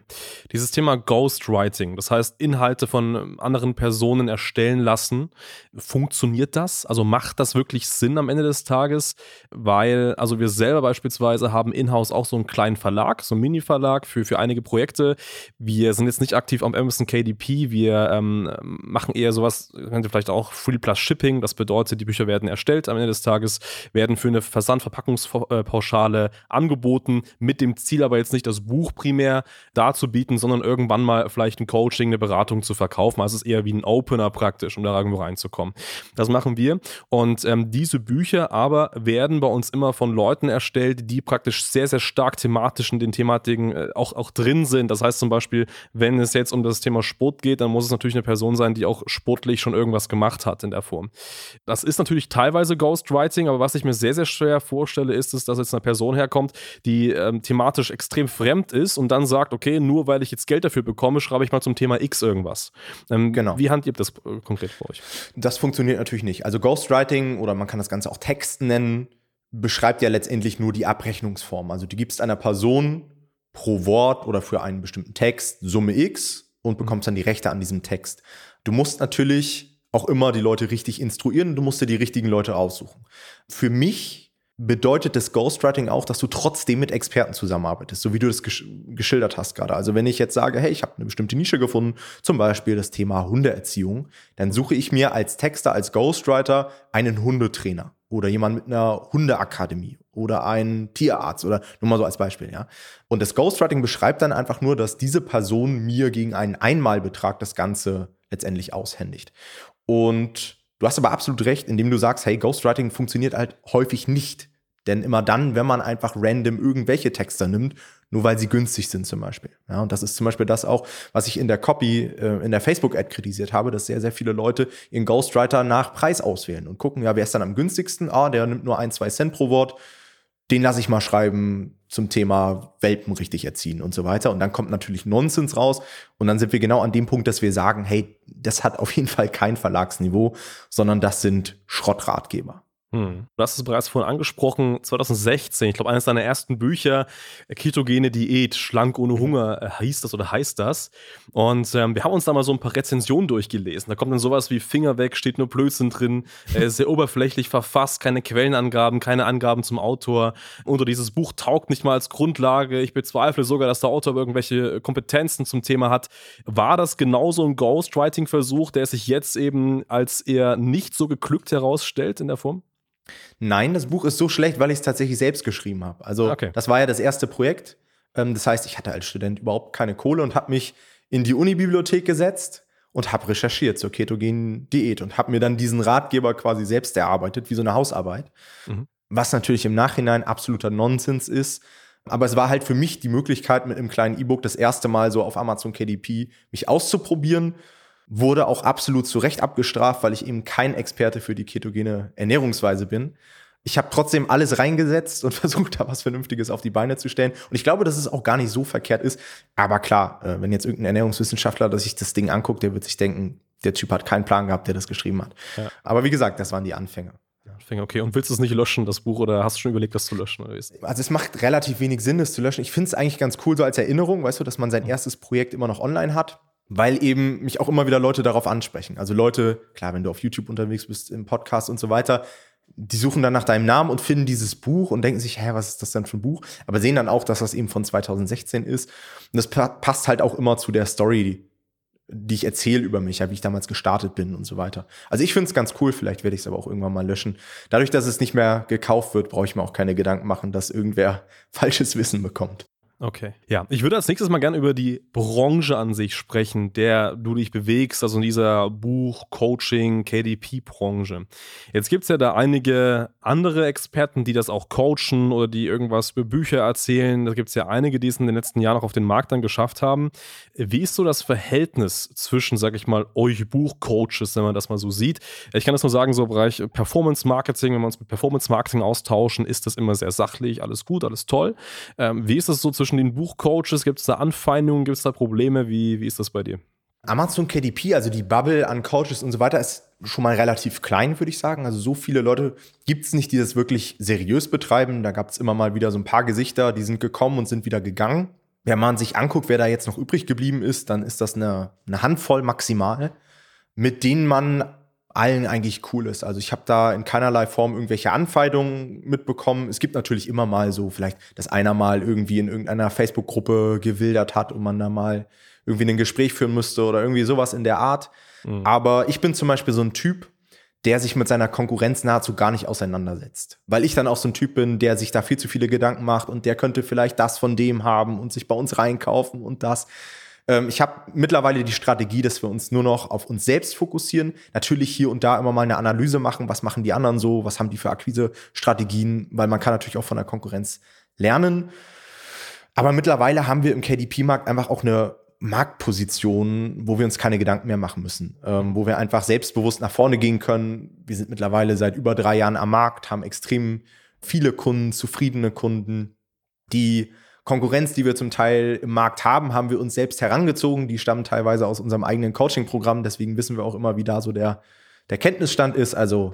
Dieses Thema Ghostwriting, das heißt Inhalte von ähm, anderen Personen erstellen lassen, funktioniert das? Also macht das wirklich Sinn am Ende des Tages? Weil, also wir selber beispielsweise haben in-house auch so einen kleinen Verlag, so einen Mini-Verlag für, für einige Projekte. Wir sind jetzt nicht aktiv am Amazon KDP, wir ähm, machen eher sowas, kennt ihr vielleicht auch Free Plus Shipping, das bedeutet, die Bücher werden erstellt am Ende des Tages, werden für eine Versandverpackungspauschale angeboten, mit dem Ziel aber jetzt nicht das Buch Buch primär darzubieten, sondern irgendwann mal vielleicht ein Coaching, eine Beratung zu verkaufen. Also es ist eher wie ein Opener praktisch, um da irgendwo reinzukommen. Das machen wir. Und ähm, diese Bücher aber werden bei uns immer von Leuten erstellt, die praktisch sehr, sehr stark thematisch in den Thematiken äh, auch, auch drin sind. Das heißt zum Beispiel, wenn es jetzt um das Thema Sport geht, dann muss es natürlich eine Person sein, die auch sportlich schon irgendwas gemacht hat in der Form. Das ist natürlich teilweise Ghostwriting, aber was ich mir sehr, sehr schwer vorstelle, ist es, dass jetzt eine Person herkommt, die ähm, thematisch extrem fremd ist ist und dann sagt, okay, nur weil ich jetzt Geld dafür bekomme, schreibe ich mal zum Thema X irgendwas. Ähm, genau. Wie handhabt das äh, konkret bei euch? Das funktioniert natürlich nicht. Also Ghostwriting oder man kann das Ganze auch Text nennen, beschreibt ja letztendlich nur die Abrechnungsform. Also du gibst einer Person pro Wort oder für einen bestimmten Text Summe X und bekommst dann die Rechte an diesem Text. Du musst natürlich auch immer die Leute richtig instruieren, du musst dir die richtigen Leute aussuchen. Für mich bedeutet das Ghostwriting auch, dass du trotzdem mit Experten zusammenarbeitest, so wie du das gesch geschildert hast gerade. Also wenn ich jetzt sage, hey, ich habe eine bestimmte Nische gefunden, zum Beispiel das Thema Hundeerziehung, dann suche ich mir als Texter, als Ghostwriter einen Hundetrainer oder jemand mit einer Hundeakademie oder einen Tierarzt oder nur mal so als Beispiel, ja. Und das Ghostwriting beschreibt dann einfach nur, dass diese Person mir gegen einen Einmalbetrag das Ganze letztendlich aushändigt. Und Du hast aber absolut recht, indem du sagst, hey, Ghostwriting funktioniert halt häufig nicht. Denn immer dann, wenn man einfach random irgendwelche Texte nimmt, nur weil sie günstig sind zum Beispiel. Ja, und das ist zum Beispiel das auch, was ich in der Copy, äh, in der Facebook-Ad kritisiert habe, dass sehr, sehr viele Leute ihren Ghostwriter nach Preis auswählen und gucken, ja, wer ist dann am günstigsten? Ah, der nimmt nur ein, zwei Cent pro Wort. Den lasse ich mal schreiben zum Thema Welpen richtig erziehen und so weiter. Und dann kommt natürlich Nonsens raus. Und dann sind wir genau an dem Punkt, dass wir sagen, hey, das hat auf jeden Fall kein Verlagsniveau, sondern das sind Schrottratgeber. Hm. Du hast es bereits vorhin angesprochen, 2016, ich glaube, eines deiner ersten Bücher, äh, Ketogene Diät, schlank ohne Hunger, äh, hieß das oder heißt das. Und ähm, wir haben uns da mal so ein paar Rezensionen durchgelesen. Da kommt dann sowas wie Finger weg, steht nur Blödsinn drin, *laughs* äh, sehr oberflächlich verfasst, keine Quellenangaben, keine Angaben zum Autor. Oder dieses Buch taugt nicht mal als Grundlage. Ich bezweifle sogar, dass der Autor irgendwelche Kompetenzen zum Thema hat. War das genauso ein Ghostwriting-Versuch, der sich jetzt eben als eher nicht so geglückt herausstellt in der Form? Nein, das Buch ist so schlecht, weil ich es tatsächlich selbst geschrieben habe. Also okay. das war ja das erste Projekt. Ähm, das heißt, ich hatte als Student überhaupt keine Kohle und habe mich in die Unibibliothek gesetzt und habe recherchiert zur ketogenen Diät und habe mir dann diesen Ratgeber quasi selbst erarbeitet, wie so eine Hausarbeit. Mhm. Was natürlich im Nachhinein absoluter Nonsens ist. Aber es war halt für mich die Möglichkeit, mit einem kleinen E-Book das erste Mal so auf Amazon KDP mich auszuprobieren wurde auch absolut zu Recht abgestraft, weil ich eben kein Experte für die ketogene Ernährungsweise bin. Ich habe trotzdem alles reingesetzt und *laughs* versucht, da was Vernünftiges auf die Beine zu stellen. Und ich glaube, dass es auch gar nicht so verkehrt ist. Aber klar, äh, wenn jetzt irgendein Ernährungswissenschaftler, dass sich das Ding anguckt, der wird sich denken, der Typ hat keinen Plan gehabt, der das geschrieben hat. Ja. Aber wie gesagt, das waren die Anfänge. Anfänge, okay. Und willst du es nicht löschen, das Buch, oder hast du schon überlegt, das zu löschen? Oder also es macht relativ wenig Sinn, das zu löschen. Ich finde es eigentlich ganz cool so als Erinnerung, weißt du, dass man sein erstes Projekt immer noch online hat weil eben mich auch immer wieder Leute darauf ansprechen. Also Leute, klar, wenn du auf YouTube unterwegs bist, im Podcast und so weiter, die suchen dann nach deinem Namen und finden dieses Buch und denken sich, hä, was ist das denn für ein Buch? Aber sehen dann auch, dass das eben von 2016 ist. Und das passt halt auch immer zu der Story, die ich erzähle über mich, ja, wie ich damals gestartet bin und so weiter. Also ich finde es ganz cool, vielleicht werde ich es aber auch irgendwann mal löschen. Dadurch, dass es nicht mehr gekauft wird, brauche ich mir auch keine Gedanken machen, dass irgendwer *laughs* falsches Wissen bekommt. Okay. Ja, ich würde als nächstes mal gerne über die Branche an sich sprechen, der du dich bewegst, also in dieser Buch-, Coaching-, KDP-Branche. Jetzt gibt es ja da einige andere Experten, die das auch coachen oder die irgendwas über Bücher erzählen. Da gibt es ja einige, die es in den letzten Jahren auch auf den Markt dann geschafft haben. Wie ist so das Verhältnis zwischen, sag ich mal, euch Buchcoaches, wenn man das mal so sieht? Ich kann das nur sagen, so im Bereich Performance-Marketing, wenn wir uns mit Performance-Marketing austauschen, ist das immer sehr sachlich, alles gut, alles toll. Ähm, wie ist das so zwischen zwischen den Buchcoaches? Gibt es da Anfeindungen? Gibt es da Probleme? Wie, wie ist das bei dir? Amazon KDP, also die Bubble an Coaches und so weiter, ist schon mal relativ klein, würde ich sagen. Also so viele Leute gibt es nicht, die das wirklich seriös betreiben. Da gab es immer mal wieder so ein paar Gesichter, die sind gekommen und sind wieder gegangen. wenn man sich anguckt, wer da jetzt noch übrig geblieben ist, dann ist das eine, eine Handvoll maximal, mit denen man allen eigentlich cool ist. Also ich habe da in keinerlei Form irgendwelche Anfeindungen mitbekommen. Es gibt natürlich immer mal so, vielleicht, dass einer mal irgendwie in irgendeiner Facebook-Gruppe gewildert hat und man da mal irgendwie ein Gespräch führen müsste oder irgendwie sowas in der Art. Mhm. Aber ich bin zum Beispiel so ein Typ, der sich mit seiner Konkurrenz nahezu gar nicht auseinandersetzt. Weil ich dann auch so ein Typ bin, der sich da viel zu viele Gedanken macht und der könnte vielleicht das von dem haben und sich bei uns reinkaufen und das. Ähm, ich habe mittlerweile die Strategie, dass wir uns nur noch auf uns selbst fokussieren. Natürlich hier und da immer mal eine Analyse machen, was machen die anderen so, was haben die für Akquise-Strategien, weil man kann natürlich auch von der Konkurrenz lernen. Aber mittlerweile haben wir im KDP-Markt einfach auch eine Marktposition, wo wir uns keine Gedanken mehr machen müssen, ähm, wo wir einfach selbstbewusst nach vorne gehen können. Wir sind mittlerweile seit über drei Jahren am Markt, haben extrem viele Kunden, zufriedene Kunden. Die Konkurrenz, die wir zum Teil im Markt haben, haben wir uns selbst herangezogen. Die stammen teilweise aus unserem eigenen Coaching-Programm. Deswegen wissen wir auch immer, wie da so der, der Kenntnisstand ist. Also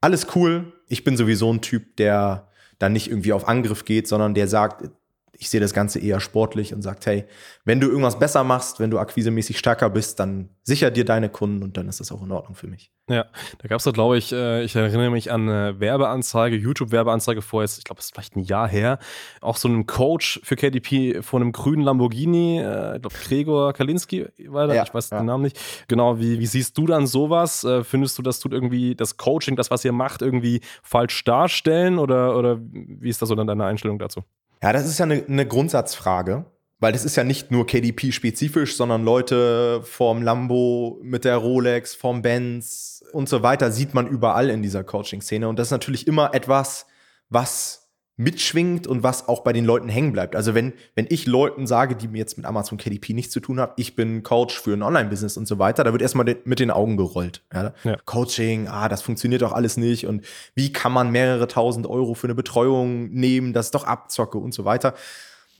alles cool. Ich bin sowieso ein Typ, der dann nicht irgendwie auf Angriff geht, sondern der sagt, ich sehe das Ganze eher sportlich und sagt, hey, wenn du irgendwas besser machst, wenn du akquisemäßig stärker bist, dann sicher dir deine Kunden und dann ist das auch in Ordnung für mich. Ja, da gab es doch, glaube ich, äh, ich erinnere mich an eine Werbeanzeige, YouTube-Werbeanzeige vor jetzt, ich glaube, es ist vielleicht ein Jahr her, auch so einem Coach für KDP von einem grünen Lamborghini, äh, ich glaube, Gregor Kalinski war da, ja, ich weiß ja. den Namen nicht. Genau, wie, wie siehst du dann sowas? Äh, findest du, das tut irgendwie das Coaching, das, was ihr macht, irgendwie falsch darstellen oder, oder wie ist da so dann deine Einstellung dazu? Ja, das ist ja eine, eine Grundsatzfrage, weil das ist ja nicht nur KDP-spezifisch, sondern Leute vorm Lambo mit der Rolex, vorm Benz und so weiter sieht man überall in dieser Coaching-Szene. Und das ist natürlich immer etwas, was mitschwingt und was auch bei den Leuten hängen bleibt. Also wenn, wenn ich Leuten sage, die mir jetzt mit Amazon KDP nichts zu tun haben, ich bin Coach für ein Online-Business und so weiter, da wird erstmal mit den Augen gerollt. Ja? Ja. Coaching, ah, das funktioniert doch alles nicht und wie kann man mehrere tausend Euro für eine Betreuung nehmen, das ist doch Abzocke und so weiter.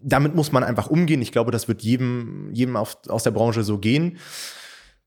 Damit muss man einfach umgehen. Ich glaube, das wird jedem, jedem auf, aus der Branche so gehen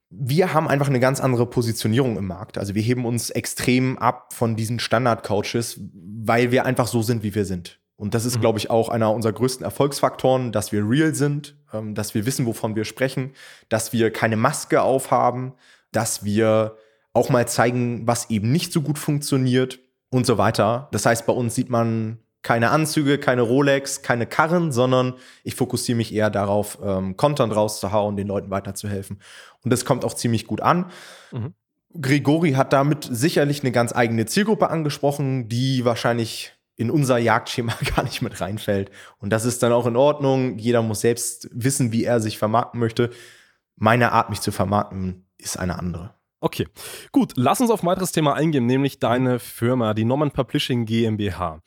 wir haben einfach eine ganz andere Positionierung im Markt. Also wir heben uns extrem ab von diesen Standard-Coaches, weil wir einfach so sind, wie wir sind. Und das ist, mhm. glaube ich, auch einer unserer größten Erfolgsfaktoren, dass wir real sind, ähm, dass wir wissen, wovon wir sprechen, dass wir keine Maske aufhaben, dass wir auch mal zeigen, was eben nicht so gut funktioniert und so weiter. Das heißt, bei uns sieht man keine Anzüge, keine Rolex, keine Karren, sondern ich fokussiere mich eher darauf, ähm, Content rauszuhauen, den Leuten weiterzuhelfen. Und das kommt auch ziemlich gut an. Mhm. Grigori hat damit sicherlich eine ganz eigene Zielgruppe angesprochen, die wahrscheinlich in unser Jagdschema *laughs* gar nicht mit reinfällt. Und das ist dann auch in Ordnung. Jeder muss selbst wissen, wie er sich vermarkten möchte. Meine Art, mich zu vermarkten, ist eine andere. Okay, gut, lass uns auf ein weiteres Thema eingehen, nämlich deine Firma, die Norman Publishing GmbH.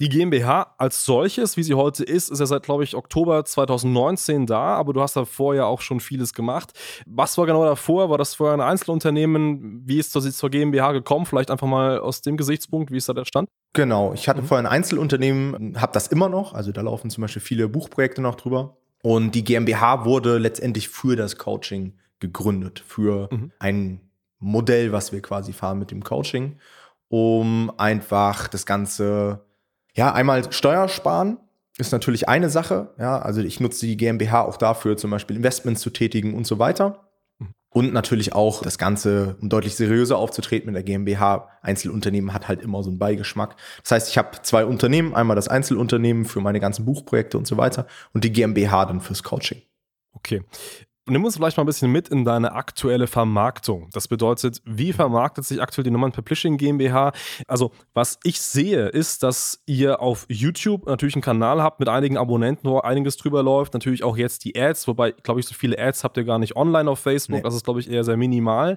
Die GmbH als solches, wie sie heute ist, ist ja seit, glaube ich, Oktober 2019 da, aber du hast davor ja auch schon vieles gemacht. Was war genau davor? War das vorher ein Einzelunternehmen? Wie ist das zur GmbH gekommen? Vielleicht einfach mal aus dem Gesichtspunkt, wie ist da der Stand? Genau, ich hatte mhm. vorher ein Einzelunternehmen, habe das immer noch, also da laufen zum Beispiel viele Buchprojekte noch drüber. Und die GmbH wurde letztendlich für das Coaching gegründet, für mhm. ein Modell, was wir quasi fahren mit dem Coaching, um einfach das Ganze, ja, einmal Steuer sparen ist natürlich eine Sache. Ja, also ich nutze die GmbH auch dafür, zum Beispiel Investments zu tätigen und so weiter. Und natürlich auch das Ganze, um deutlich seriöser aufzutreten mit der GmbH. Einzelunternehmen hat halt immer so einen Beigeschmack. Das heißt, ich habe zwei Unternehmen, einmal das Einzelunternehmen für meine ganzen Buchprojekte und so weiter und die GmbH dann fürs Coaching. Okay. Nimm uns vielleicht mal ein bisschen mit in deine aktuelle Vermarktung. Das bedeutet, wie vermarktet sich aktuell die Nummern Publishing GmbH? Also, was ich sehe, ist, dass ihr auf YouTube natürlich einen Kanal habt mit einigen Abonnenten, wo einiges drüber läuft. Natürlich auch jetzt die Ads, wobei, glaube ich, so viele Ads habt ihr gar nicht online auf Facebook. Nee. Das ist, glaube ich, eher sehr minimal.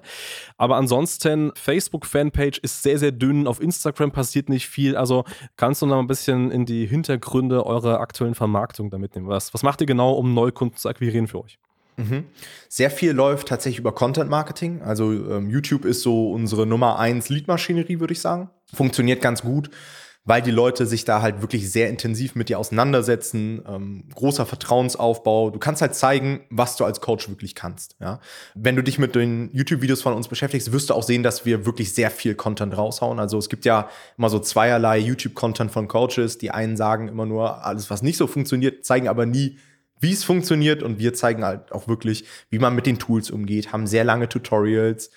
Aber ansonsten, Facebook-Fanpage ist sehr, sehr dünn. Auf Instagram passiert nicht viel. Also, kannst du noch ein bisschen in die Hintergründe eurer aktuellen Vermarktung damit nehmen? Was, was macht ihr genau, um Neukunden zu akquirieren für euch? Mhm. Sehr viel läuft tatsächlich über Content Marketing. Also ähm, YouTube ist so unsere Nummer eins Lead-Maschinerie, würde ich sagen. Funktioniert ganz gut, weil die Leute sich da halt wirklich sehr intensiv mit dir auseinandersetzen. Ähm, großer Vertrauensaufbau. Du kannst halt zeigen, was du als Coach wirklich kannst. Ja? Wenn du dich mit den YouTube-Videos von uns beschäftigst, wirst du auch sehen, dass wir wirklich sehr viel Content raushauen. Also es gibt ja immer so zweierlei YouTube-Content von Coaches. Die einen sagen immer nur alles, was nicht so funktioniert, zeigen aber nie, wie es funktioniert und wir zeigen halt auch wirklich, wie man mit den Tools umgeht, haben sehr lange Tutorials.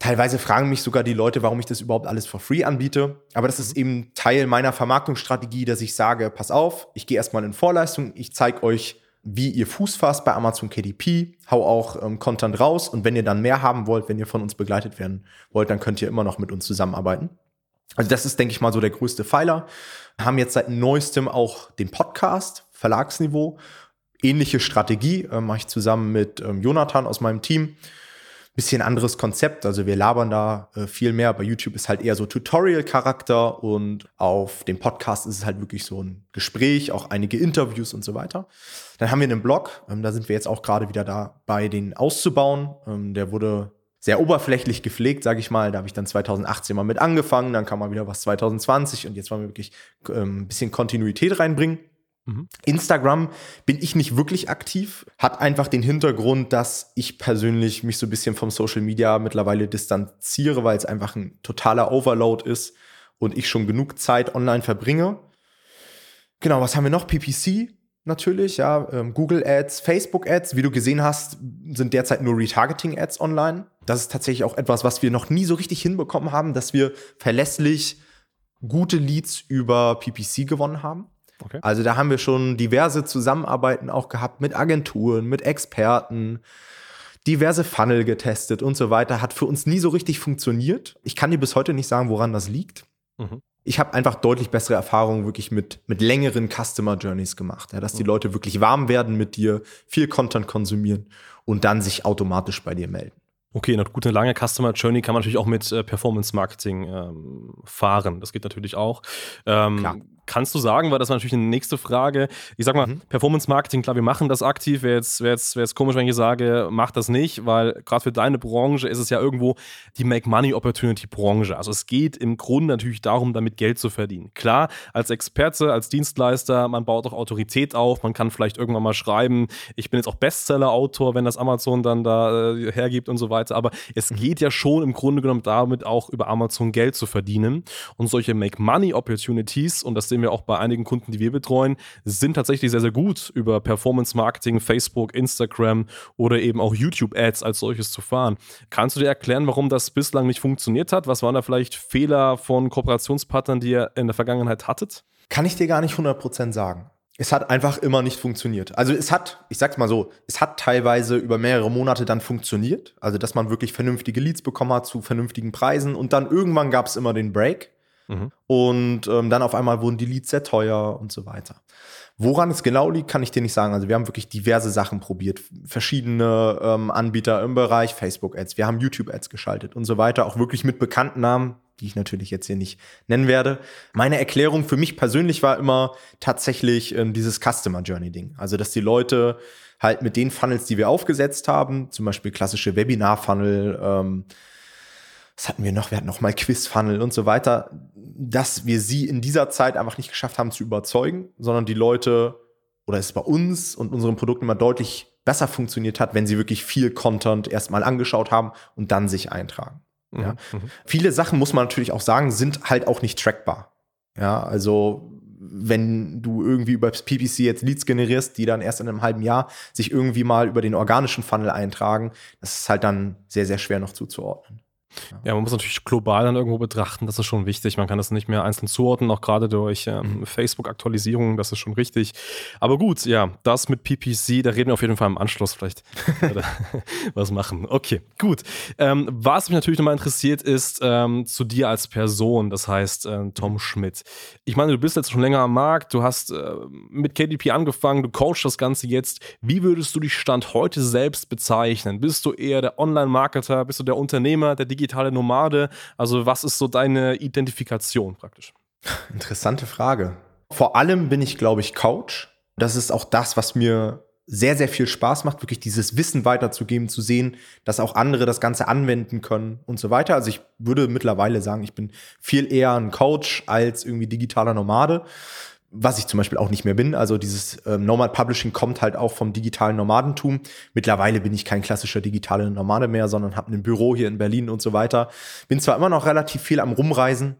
Teilweise fragen mich sogar die Leute, warum ich das überhaupt alles for free anbiete. Aber das ist eben Teil meiner Vermarktungsstrategie, dass ich sage, pass auf, ich gehe erstmal in Vorleistung, ich zeige euch, wie ihr Fuß fasst bei Amazon KDP, hau auch ähm, Content raus und wenn ihr dann mehr haben wollt, wenn ihr von uns begleitet werden wollt, dann könnt ihr immer noch mit uns zusammenarbeiten. Also das ist, denke ich mal, so der größte Pfeiler. Haben jetzt seit neuestem auch den Podcast, Verlagsniveau. Ähnliche Strategie äh, mache ich zusammen mit ähm, Jonathan aus meinem Team. Bisschen anderes Konzept, also wir labern da äh, viel mehr. Bei YouTube ist halt eher so Tutorial-Charakter und auf dem Podcast ist es halt wirklich so ein Gespräch, auch einige Interviews und so weiter. Dann haben wir einen Blog, ähm, da sind wir jetzt auch gerade wieder dabei, den auszubauen. Ähm, der wurde sehr oberflächlich gepflegt, sage ich mal. Da habe ich dann 2018 mal mit angefangen, dann kam mal wieder was 2020 und jetzt wollen wir wirklich ähm, ein bisschen Kontinuität reinbringen. Mhm. Instagram bin ich nicht wirklich aktiv, hat einfach den Hintergrund, dass ich persönlich mich so ein bisschen vom Social Media mittlerweile distanziere, weil es einfach ein totaler Overload ist und ich schon genug Zeit online verbringe. Genau, was haben wir noch? PPC natürlich, ja, ähm, Google Ads, Facebook Ads, wie du gesehen hast, sind derzeit nur Retargeting Ads online. Das ist tatsächlich auch etwas, was wir noch nie so richtig hinbekommen haben, dass wir verlässlich gute Leads über PPC gewonnen haben. Okay. Also da haben wir schon diverse Zusammenarbeiten auch gehabt mit Agenturen, mit Experten, diverse Funnel getestet und so weiter. Hat für uns nie so richtig funktioniert. Ich kann dir bis heute nicht sagen, woran das liegt. Mhm ich habe einfach deutlich bessere Erfahrungen wirklich mit, mit längeren Customer Journeys gemacht. Ja, dass die Leute wirklich warm werden mit dir, viel Content konsumieren und dann sich automatisch bei dir melden. Okay, eine gute lange Customer Journey kann man natürlich auch mit äh, Performance Marketing ähm, fahren. Das geht natürlich auch. Ähm, Klar. Kannst du sagen, weil das war natürlich eine nächste Frage. Ich sag mal, mhm. Performance Marketing, klar, wir machen das aktiv. Wäre jetzt, wär jetzt, wär jetzt komisch, wenn ich sage, mach das nicht, weil gerade für deine Branche ist es ja irgendwo die Make Money Opportunity Branche. Also es geht im Grunde natürlich darum, damit Geld zu verdienen. Klar, als Experte, als Dienstleister, man baut auch Autorität auf. Man kann vielleicht irgendwann mal schreiben, ich bin jetzt auch Bestseller-Autor, wenn das Amazon dann da äh, hergibt und so weiter. Aber es mhm. geht ja schon im Grunde genommen damit auch über Amazon Geld zu verdienen. Und solche Make Money Opportunities, und das sehen wir auch bei einigen Kunden, die wir betreuen, sind tatsächlich sehr, sehr gut über Performance Marketing, Facebook, Instagram oder eben auch YouTube-Ads als solches zu fahren. Kannst du dir erklären, warum das bislang nicht funktioniert hat? Was waren da vielleicht Fehler von Kooperationspartnern, die ihr in der Vergangenheit hattet? Kann ich dir gar nicht 100% sagen. Es hat einfach immer nicht funktioniert. Also es hat, ich sag's mal so, es hat teilweise über mehrere Monate dann funktioniert. Also dass man wirklich vernünftige Leads bekommen hat zu vernünftigen Preisen und dann irgendwann gab es immer den Break. Mhm. Und ähm, dann auf einmal wurden die Leads sehr teuer und so weiter. Woran es genau liegt, kann ich dir nicht sagen. Also wir haben wirklich diverse Sachen probiert. Verschiedene ähm, Anbieter im Bereich Facebook-Ads. Wir haben YouTube-Ads geschaltet und so weiter. Auch wirklich mit bekannten Namen, die ich natürlich jetzt hier nicht nennen werde. Meine Erklärung für mich persönlich war immer tatsächlich ähm, dieses Customer Journey-Ding. Also dass die Leute halt mit den Funnels, die wir aufgesetzt haben, zum Beispiel klassische Webinar-Funnel, ähm, was hatten wir noch? Wir hatten noch mal Quiz-Funnel und so weiter, dass wir sie in dieser Zeit einfach nicht geschafft haben zu überzeugen, sondern die Leute oder es bei uns und unseren Produkten immer deutlich besser funktioniert hat, wenn sie wirklich viel Content erstmal angeschaut haben und dann sich eintragen. Mhm. Ja. Mhm. Viele Sachen, muss man natürlich auch sagen, sind halt auch nicht trackbar. Ja, also wenn du irgendwie über PPC jetzt Leads generierst, die dann erst in einem halben Jahr sich irgendwie mal über den organischen Funnel eintragen, das ist halt dann sehr, sehr schwer noch zuzuordnen. Ja, man muss natürlich global dann irgendwo betrachten, das ist schon wichtig. Man kann das nicht mehr einzeln zuordnen, auch gerade durch ähm, mhm. Facebook-Aktualisierungen, das ist schon richtig. Aber gut, ja, das mit PPC, da reden wir auf jeden Fall im Anschluss vielleicht *laughs* *laughs* was machen. Okay, gut. Ähm, was mich natürlich nochmal interessiert, ist ähm, zu dir als Person, das heißt äh, Tom mhm. Schmidt. Ich meine, du bist jetzt schon länger am Markt, du hast äh, mit KDP angefangen, du coachst das Ganze jetzt. Wie würdest du dich Stand heute selbst bezeichnen? Bist du eher der Online-Marketer, bist du der Unternehmer, der digitale Nomade? Also was ist so deine Identifikation praktisch? Interessante Frage. Vor allem bin ich, glaube ich, Coach. Das ist auch das, was mir sehr, sehr viel Spaß macht, wirklich dieses Wissen weiterzugeben, zu sehen, dass auch andere das Ganze anwenden können und so weiter. Also ich würde mittlerweile sagen, ich bin viel eher ein Coach als irgendwie digitaler Nomade was ich zum Beispiel auch nicht mehr bin. Also dieses ähm, Nomad Publishing kommt halt auch vom digitalen Nomadentum. Mittlerweile bin ich kein klassischer digitaler Nomade mehr, sondern habe ein Büro hier in Berlin und so weiter. Bin zwar immer noch relativ viel am Rumreisen,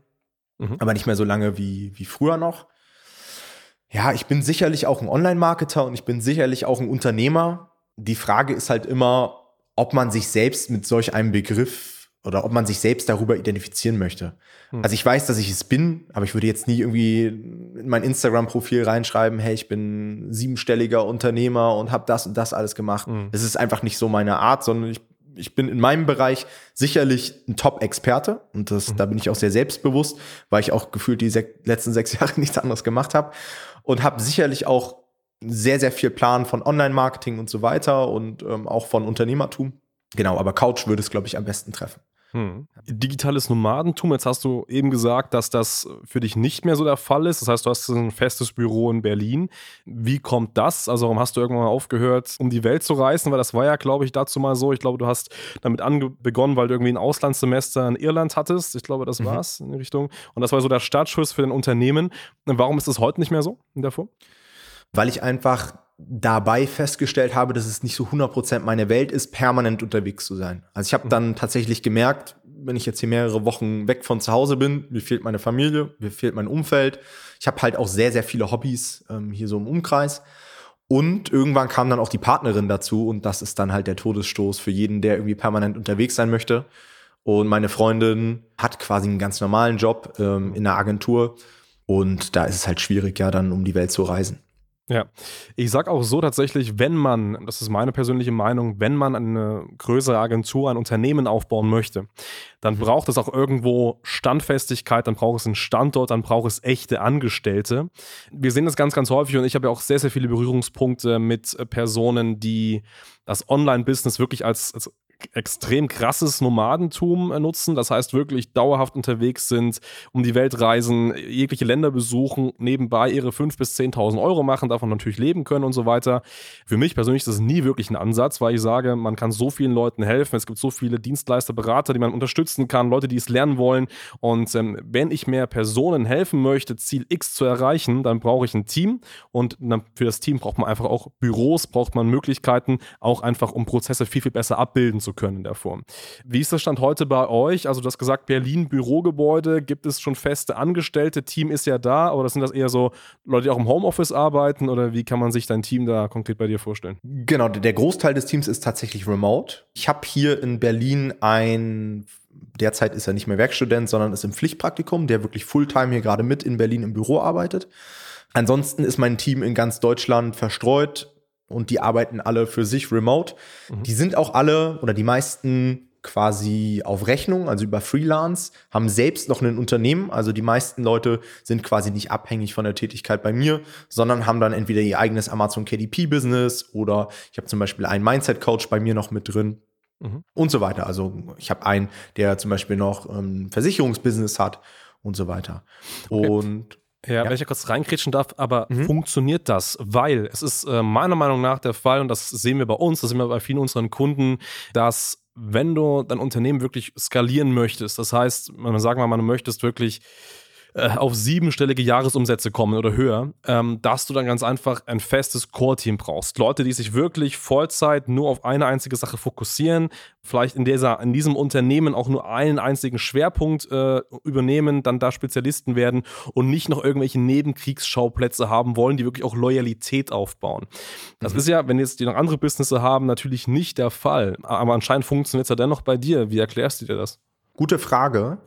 mhm. aber nicht mehr so lange wie, wie früher noch. Ja, ich bin sicherlich auch ein Online-Marketer und ich bin sicherlich auch ein Unternehmer. Die Frage ist halt immer, ob man sich selbst mit solch einem Begriff oder ob man sich selbst darüber identifizieren möchte. Hm. Also ich weiß, dass ich es bin, aber ich würde jetzt nie irgendwie in mein Instagram-Profil reinschreiben, hey, ich bin siebenstelliger Unternehmer und habe das und das alles gemacht. Hm. Es ist einfach nicht so meine Art, sondern ich ich bin in meinem Bereich sicherlich ein Top-Experte und das, mhm. da bin ich auch sehr selbstbewusst, weil ich auch gefühlt die sech letzten sechs *laughs* Jahre nichts anderes gemacht habe und habe sicherlich auch sehr, sehr viel Plan von Online-Marketing und so weiter und ähm, auch von Unternehmertum. Genau, aber Couch würde es, glaube ich, am besten treffen. Hm. Digitales Nomadentum, jetzt hast du eben gesagt, dass das für dich nicht mehr so der Fall ist. Das heißt, du hast ein festes Büro in Berlin. Wie kommt das? Also, warum hast du irgendwann mal aufgehört, um die Welt zu reisen? Weil das war ja, glaube ich, dazu mal so. Ich glaube, du hast damit begonnen, weil du irgendwie ein Auslandssemester in Irland hattest. Ich glaube, das mhm. war es in die Richtung. Und das war so der Startschuss für dein Unternehmen. Warum ist das heute nicht mehr so in der Form? Weil ich einfach dabei festgestellt habe, dass es nicht so 100% meine Welt ist, permanent unterwegs zu sein. Also ich habe mhm. dann tatsächlich gemerkt, wenn ich jetzt hier mehrere Wochen weg von zu Hause bin, mir fehlt meine Familie, mir fehlt mein Umfeld. Ich habe halt auch sehr, sehr viele Hobbys ähm, hier so im Umkreis. Und irgendwann kam dann auch die Partnerin dazu und das ist dann halt der Todesstoß für jeden, der irgendwie permanent unterwegs sein möchte. Und meine Freundin hat quasi einen ganz normalen Job ähm, in der Agentur und da ist es halt schwierig, ja, dann um die Welt zu reisen. Ja, ich sag auch so tatsächlich, wenn man, das ist meine persönliche Meinung, wenn man eine größere Agentur, ein Unternehmen aufbauen möchte, dann mhm. braucht es auch irgendwo Standfestigkeit, dann braucht es einen Standort, dann braucht es echte Angestellte. Wir sehen das ganz, ganz häufig und ich habe ja auch sehr, sehr viele Berührungspunkte mit Personen, die das Online-Business wirklich als, als extrem krasses Nomadentum äh, nutzen. Das heißt, wirklich dauerhaft unterwegs sind, um die Welt reisen, jegliche Länder besuchen, nebenbei ihre 5.000 bis 10.000 Euro machen, davon natürlich leben können und so weiter. Für mich persönlich ist das nie wirklich ein Ansatz, weil ich sage, man kann so vielen Leuten helfen. Es gibt so viele Dienstleister, Berater, die man unterstützen kann, Leute, die es lernen wollen. Und ähm, wenn ich mehr Personen helfen möchte, Ziel X zu erreichen, dann brauche ich ein Team. Und dann für das Team braucht man einfach auch Büros, braucht man Möglichkeiten, auch einfach um Prozesse viel, viel besser abbilden zu zu können in der Form. Wie ist das Stand heute bei euch? Also, du hast gesagt, Berlin Bürogebäude, gibt es schon feste Angestellte? Team ist ja da, aber das sind das eher so Leute, die auch im Homeoffice arbeiten oder wie kann man sich dein Team da konkret bei dir vorstellen? Genau, der Großteil des Teams ist tatsächlich remote. Ich habe hier in Berlin ein derzeit ist er nicht mehr Werkstudent, sondern ist im Pflichtpraktikum, der wirklich Fulltime hier gerade mit in Berlin im Büro arbeitet. Ansonsten ist mein Team in ganz Deutschland verstreut und die arbeiten alle für sich remote. Mhm. Die sind auch alle oder die meisten quasi auf Rechnung, also über Freelance, haben selbst noch ein Unternehmen. Also die meisten Leute sind quasi nicht abhängig von der Tätigkeit bei mir, sondern haben dann entweder ihr eigenes Amazon KDP-Business oder ich habe zum Beispiel einen Mindset-Coach bei mir noch mit drin. Mhm. Und so weiter. Also ich habe einen, der zum Beispiel noch ein ähm, Versicherungsbusiness hat und so weiter. Okay. Und ja, ja, wenn ich ja kurz reinkrätschen darf, aber mhm. funktioniert das? Weil es ist äh, meiner Meinung nach der Fall, und das sehen wir bei uns, das sehen wir bei vielen unseren Kunden, dass wenn du dein Unternehmen wirklich skalieren möchtest, das heißt, man sagen wir mal, man möchtest wirklich äh, auf siebenstellige Jahresumsätze kommen oder höher, ähm, dass du dann ganz einfach ein festes Core-Team brauchst. Leute, die sich wirklich Vollzeit nur auf eine einzige Sache fokussieren, vielleicht in, dieser, in diesem Unternehmen auch nur einen einzigen Schwerpunkt äh, übernehmen, dann da Spezialisten werden und nicht noch irgendwelche Nebenkriegsschauplätze haben wollen, die wirklich auch Loyalität aufbauen. Das mhm. ist ja, wenn jetzt die noch andere Businesses haben, natürlich nicht der Fall. Aber anscheinend funktioniert es ja dennoch bei dir. Wie erklärst du dir das? Gute Frage.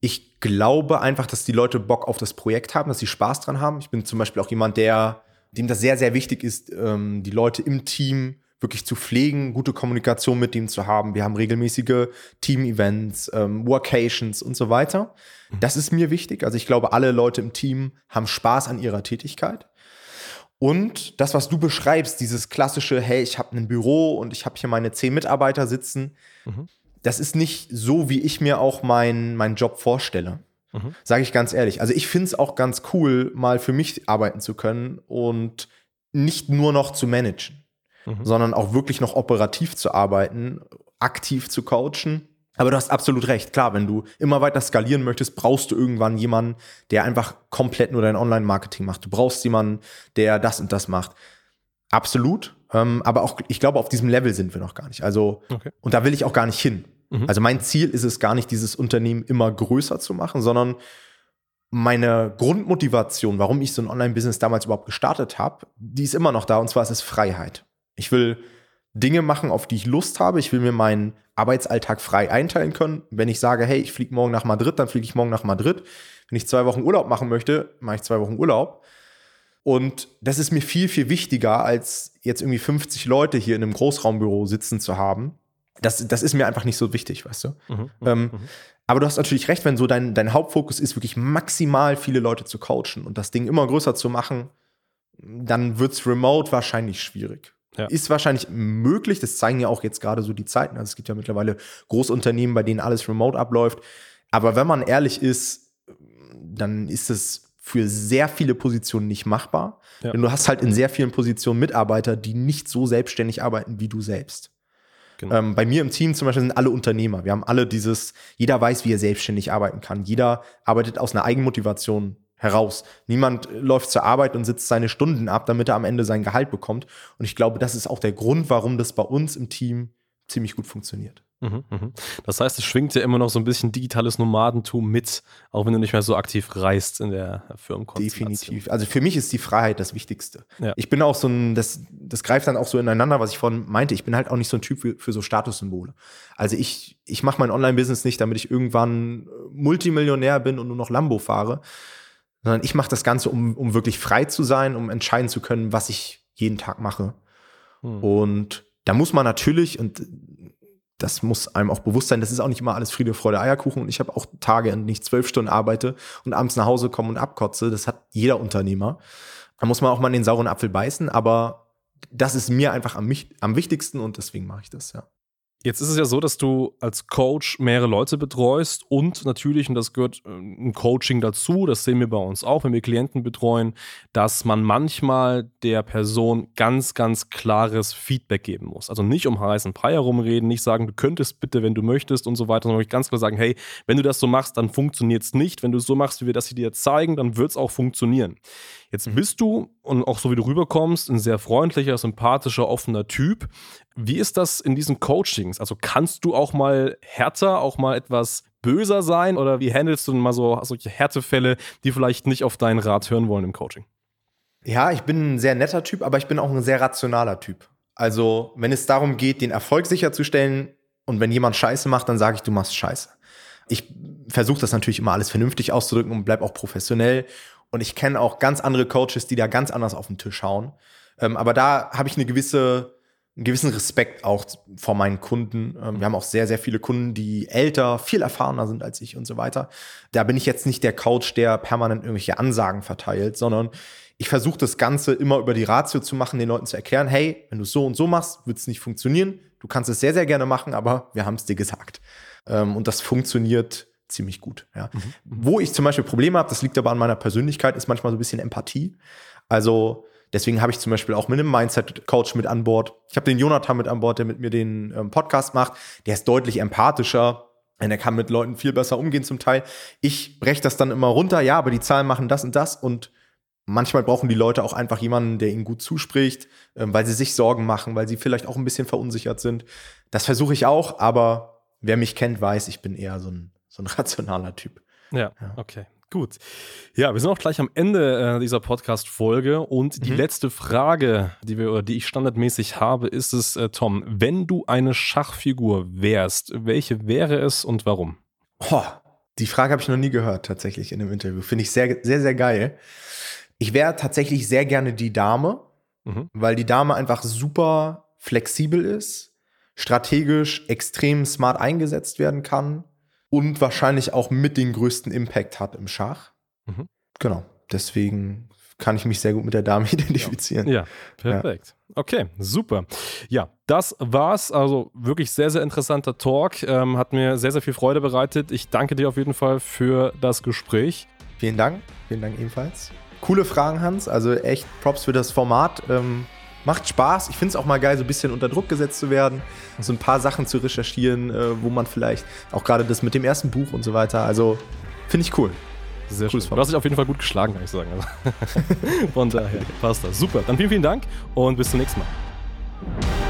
Ich glaube einfach, dass die Leute Bock auf das Projekt haben, dass sie Spaß dran haben. Ich bin zum Beispiel auch jemand, der, dem das sehr, sehr wichtig ist, ähm, die Leute im Team wirklich zu pflegen, gute Kommunikation mit ihm zu haben. Wir haben regelmäßige Team-Events, ähm, Workations und so weiter. Mhm. Das ist mir wichtig. Also ich glaube, alle Leute im Team haben Spaß an ihrer Tätigkeit. Und das, was du beschreibst, dieses klassische, hey, ich habe ein Büro und ich habe hier meine zehn Mitarbeiter sitzen, mhm das ist nicht so, wie ich mir auch meinen mein Job vorstelle. Mhm. Sage ich ganz ehrlich. Also ich finde es auch ganz cool, mal für mich arbeiten zu können und nicht nur noch zu managen, mhm. sondern auch wirklich noch operativ zu arbeiten, aktiv zu coachen. Aber du hast absolut recht. Klar, wenn du immer weiter skalieren möchtest, brauchst du irgendwann jemanden, der einfach komplett nur dein Online-Marketing macht. Du brauchst jemanden, der das und das macht. Absolut. Ähm, aber auch, ich glaube, auf diesem Level sind wir noch gar nicht. Also, okay. und da will ich auch gar nicht hin. Mhm. Also mein Ziel ist es gar nicht, dieses Unternehmen immer größer zu machen, sondern meine Grundmotivation, warum ich so ein Online-Business damals überhaupt gestartet habe, die ist immer noch da und zwar ist es Freiheit. Ich will Dinge machen, auf die ich Lust habe. Ich will mir meinen Arbeitsalltag frei einteilen können. Wenn ich sage, hey, ich fliege morgen nach Madrid, dann fliege ich morgen nach Madrid. Wenn ich zwei Wochen Urlaub machen möchte, mache ich zwei Wochen Urlaub. Und das ist mir viel, viel wichtiger, als jetzt irgendwie 50 Leute hier in einem Großraumbüro sitzen zu haben. Das, das ist mir einfach nicht so wichtig, weißt du? Mhm, mhm ähm, mhm. aber du hast natürlich recht, wenn so dein, dein Hauptfokus ist, wirklich maximal viele Leute zu coachen und das Ding immer größer zu machen, dann wird es remote wahrscheinlich schwierig. Ja. Ist wahrscheinlich möglich, das zeigen ja auch jetzt gerade so die Zeiten. Also es gibt ja mittlerweile Großunternehmen, bei denen alles remote abläuft. Aber wenn man ehrlich ist, dann ist es für sehr viele Positionen nicht machbar. Ja. Denn du hast halt in sehr vielen Positionen Mitarbeiter, die nicht so selbstständig arbeiten wie du selbst. Genau. Ähm, bei mir im Team zum Beispiel sind alle Unternehmer. Wir haben alle dieses, jeder weiß, wie er selbstständig arbeiten kann. Jeder arbeitet aus einer Eigenmotivation heraus. Niemand läuft zur Arbeit und sitzt seine Stunden ab, damit er am Ende sein Gehalt bekommt. Und ich glaube, das ist auch der Grund, warum das bei uns im Team ziemlich gut funktioniert. Mhm, mhm. Das heißt, es schwingt ja immer noch so ein bisschen digitales Nomadentum mit, auch wenn du nicht mehr so aktiv reist in der Firmenkonstellation. Definitiv. Also für mich ist die Freiheit das Wichtigste. Ja. Ich bin auch so ein, das, das greift dann auch so ineinander, was ich vorhin meinte. Ich bin halt auch nicht so ein Typ für, für so Statussymbole. Also ich, ich mache mein Online-Business nicht, damit ich irgendwann Multimillionär bin und nur noch Lambo fahre, sondern ich mache das Ganze, um, um wirklich frei zu sein, um entscheiden zu können, was ich jeden Tag mache. Hm. Und da muss man natürlich, und das muss einem auch bewusst sein, das ist auch nicht immer alles Friede, Freude, Eierkuchen. Und ich habe auch Tage, in denen ich zwölf Stunden arbeite und abends nach Hause komme und abkotze. Das hat jeder Unternehmer. Da muss man auch mal in den sauren Apfel beißen, aber das ist mir einfach am, am wichtigsten und deswegen mache ich das, ja. Jetzt ist es ja so, dass du als Coach mehrere Leute betreust und natürlich, und das gehört äh, ein Coaching dazu, das sehen wir bei uns auch, wenn wir Klienten betreuen, dass man manchmal der Person ganz, ganz klares Feedback geben muss. Also nicht um heißen Brei herumreden, nicht sagen, du könntest bitte, wenn du möchtest und so weiter, sondern ganz klar sagen, hey, wenn du das so machst, dann funktioniert es nicht. Wenn du es so machst, wie wir das hier dir zeigen, dann wird es auch funktionieren. Jetzt mhm. bist du, und auch so wie du rüberkommst, ein sehr freundlicher, sympathischer, offener Typ. Wie ist das in diesen Coachings? Also kannst du auch mal härter, auch mal etwas böser sein oder wie handelst du mal so solche Härtefälle, die vielleicht nicht auf deinen Rat hören wollen im Coaching? Ja, ich bin ein sehr netter Typ, aber ich bin auch ein sehr rationaler Typ. Also, wenn es darum geht, den Erfolg sicherzustellen und wenn jemand Scheiße macht, dann sage ich, du machst Scheiße. Ich versuche das natürlich immer alles vernünftig auszudrücken und bleib auch professionell und ich kenne auch ganz andere Coaches, die da ganz anders auf den Tisch hauen. Ähm, aber da habe ich eine gewisse, einen gewissen Respekt auch vor meinen Kunden. Ähm, wir haben auch sehr, sehr viele Kunden, die älter, viel erfahrener sind als ich und so weiter. Da bin ich jetzt nicht der Coach, der permanent irgendwelche Ansagen verteilt, sondern ich versuche das Ganze immer über die Ratio zu machen, den Leuten zu erklären, hey, wenn du es so und so machst, wird es nicht funktionieren. Du kannst es sehr, sehr gerne machen, aber wir haben es dir gesagt. Ähm, und das funktioniert ziemlich gut. Ja. Mhm. Wo ich zum Beispiel Probleme habe, das liegt aber an meiner Persönlichkeit, ist manchmal so ein bisschen Empathie. Also deswegen habe ich zum Beispiel auch mit einem Mindset-Coach mit an Bord. Ich habe den Jonathan mit an Bord, der mit mir den ähm, Podcast macht. Der ist deutlich empathischer. Und er kann mit Leuten viel besser umgehen zum Teil. Ich breche das dann immer runter, ja, aber die Zahlen machen das und das und manchmal brauchen die Leute auch einfach jemanden, der ihnen gut zuspricht, ähm, weil sie sich Sorgen machen, weil sie vielleicht auch ein bisschen verunsichert sind. Das versuche ich auch, aber wer mich kennt, weiß, ich bin eher so ein so ein *laughs* rationaler Typ. Ja, ja. okay. Gut. Ja, wir sind auch gleich am Ende äh, dieser Podcast-Folge und die mhm. letzte Frage, die wir die ich standardmäßig habe, ist es, äh, Tom, wenn du eine Schachfigur wärst, welche wäre es und warum? Oh, die Frage habe ich noch nie gehört, tatsächlich in einem Interview. Finde ich sehr, sehr, sehr geil. Ich wäre tatsächlich sehr gerne die Dame, mhm. weil die Dame einfach super flexibel ist, strategisch extrem smart eingesetzt werden kann und wahrscheinlich auch mit den größten Impact hat im Schach. Mhm. Genau. Deswegen kann ich mich sehr gut mit der Dame *laughs* identifizieren. Ja, perfekt. Ja. Okay, super. Ja, das war's. Also wirklich sehr, sehr interessanter Talk. Ähm, hat mir sehr, sehr viel Freude bereitet. Ich danke dir auf jeden Fall für das Gespräch. Vielen Dank. Vielen Dank ebenfalls. Coole Fragen, Hans. Also echt Props für das Format. Ähm, macht Spaß. Ich finde es auch mal geil, so ein bisschen unter Druck gesetzt zu werden, so ein paar Sachen zu recherchieren, äh, wo man vielleicht auch gerade das mit dem ersten Buch und so weiter. Also finde ich cool. Sehr schön. Du hast dich auf jeden Fall gut geschlagen, kann ich sagen. Also, *laughs* von daher passt das. Super. Dann vielen, vielen Dank und bis zum nächsten Mal.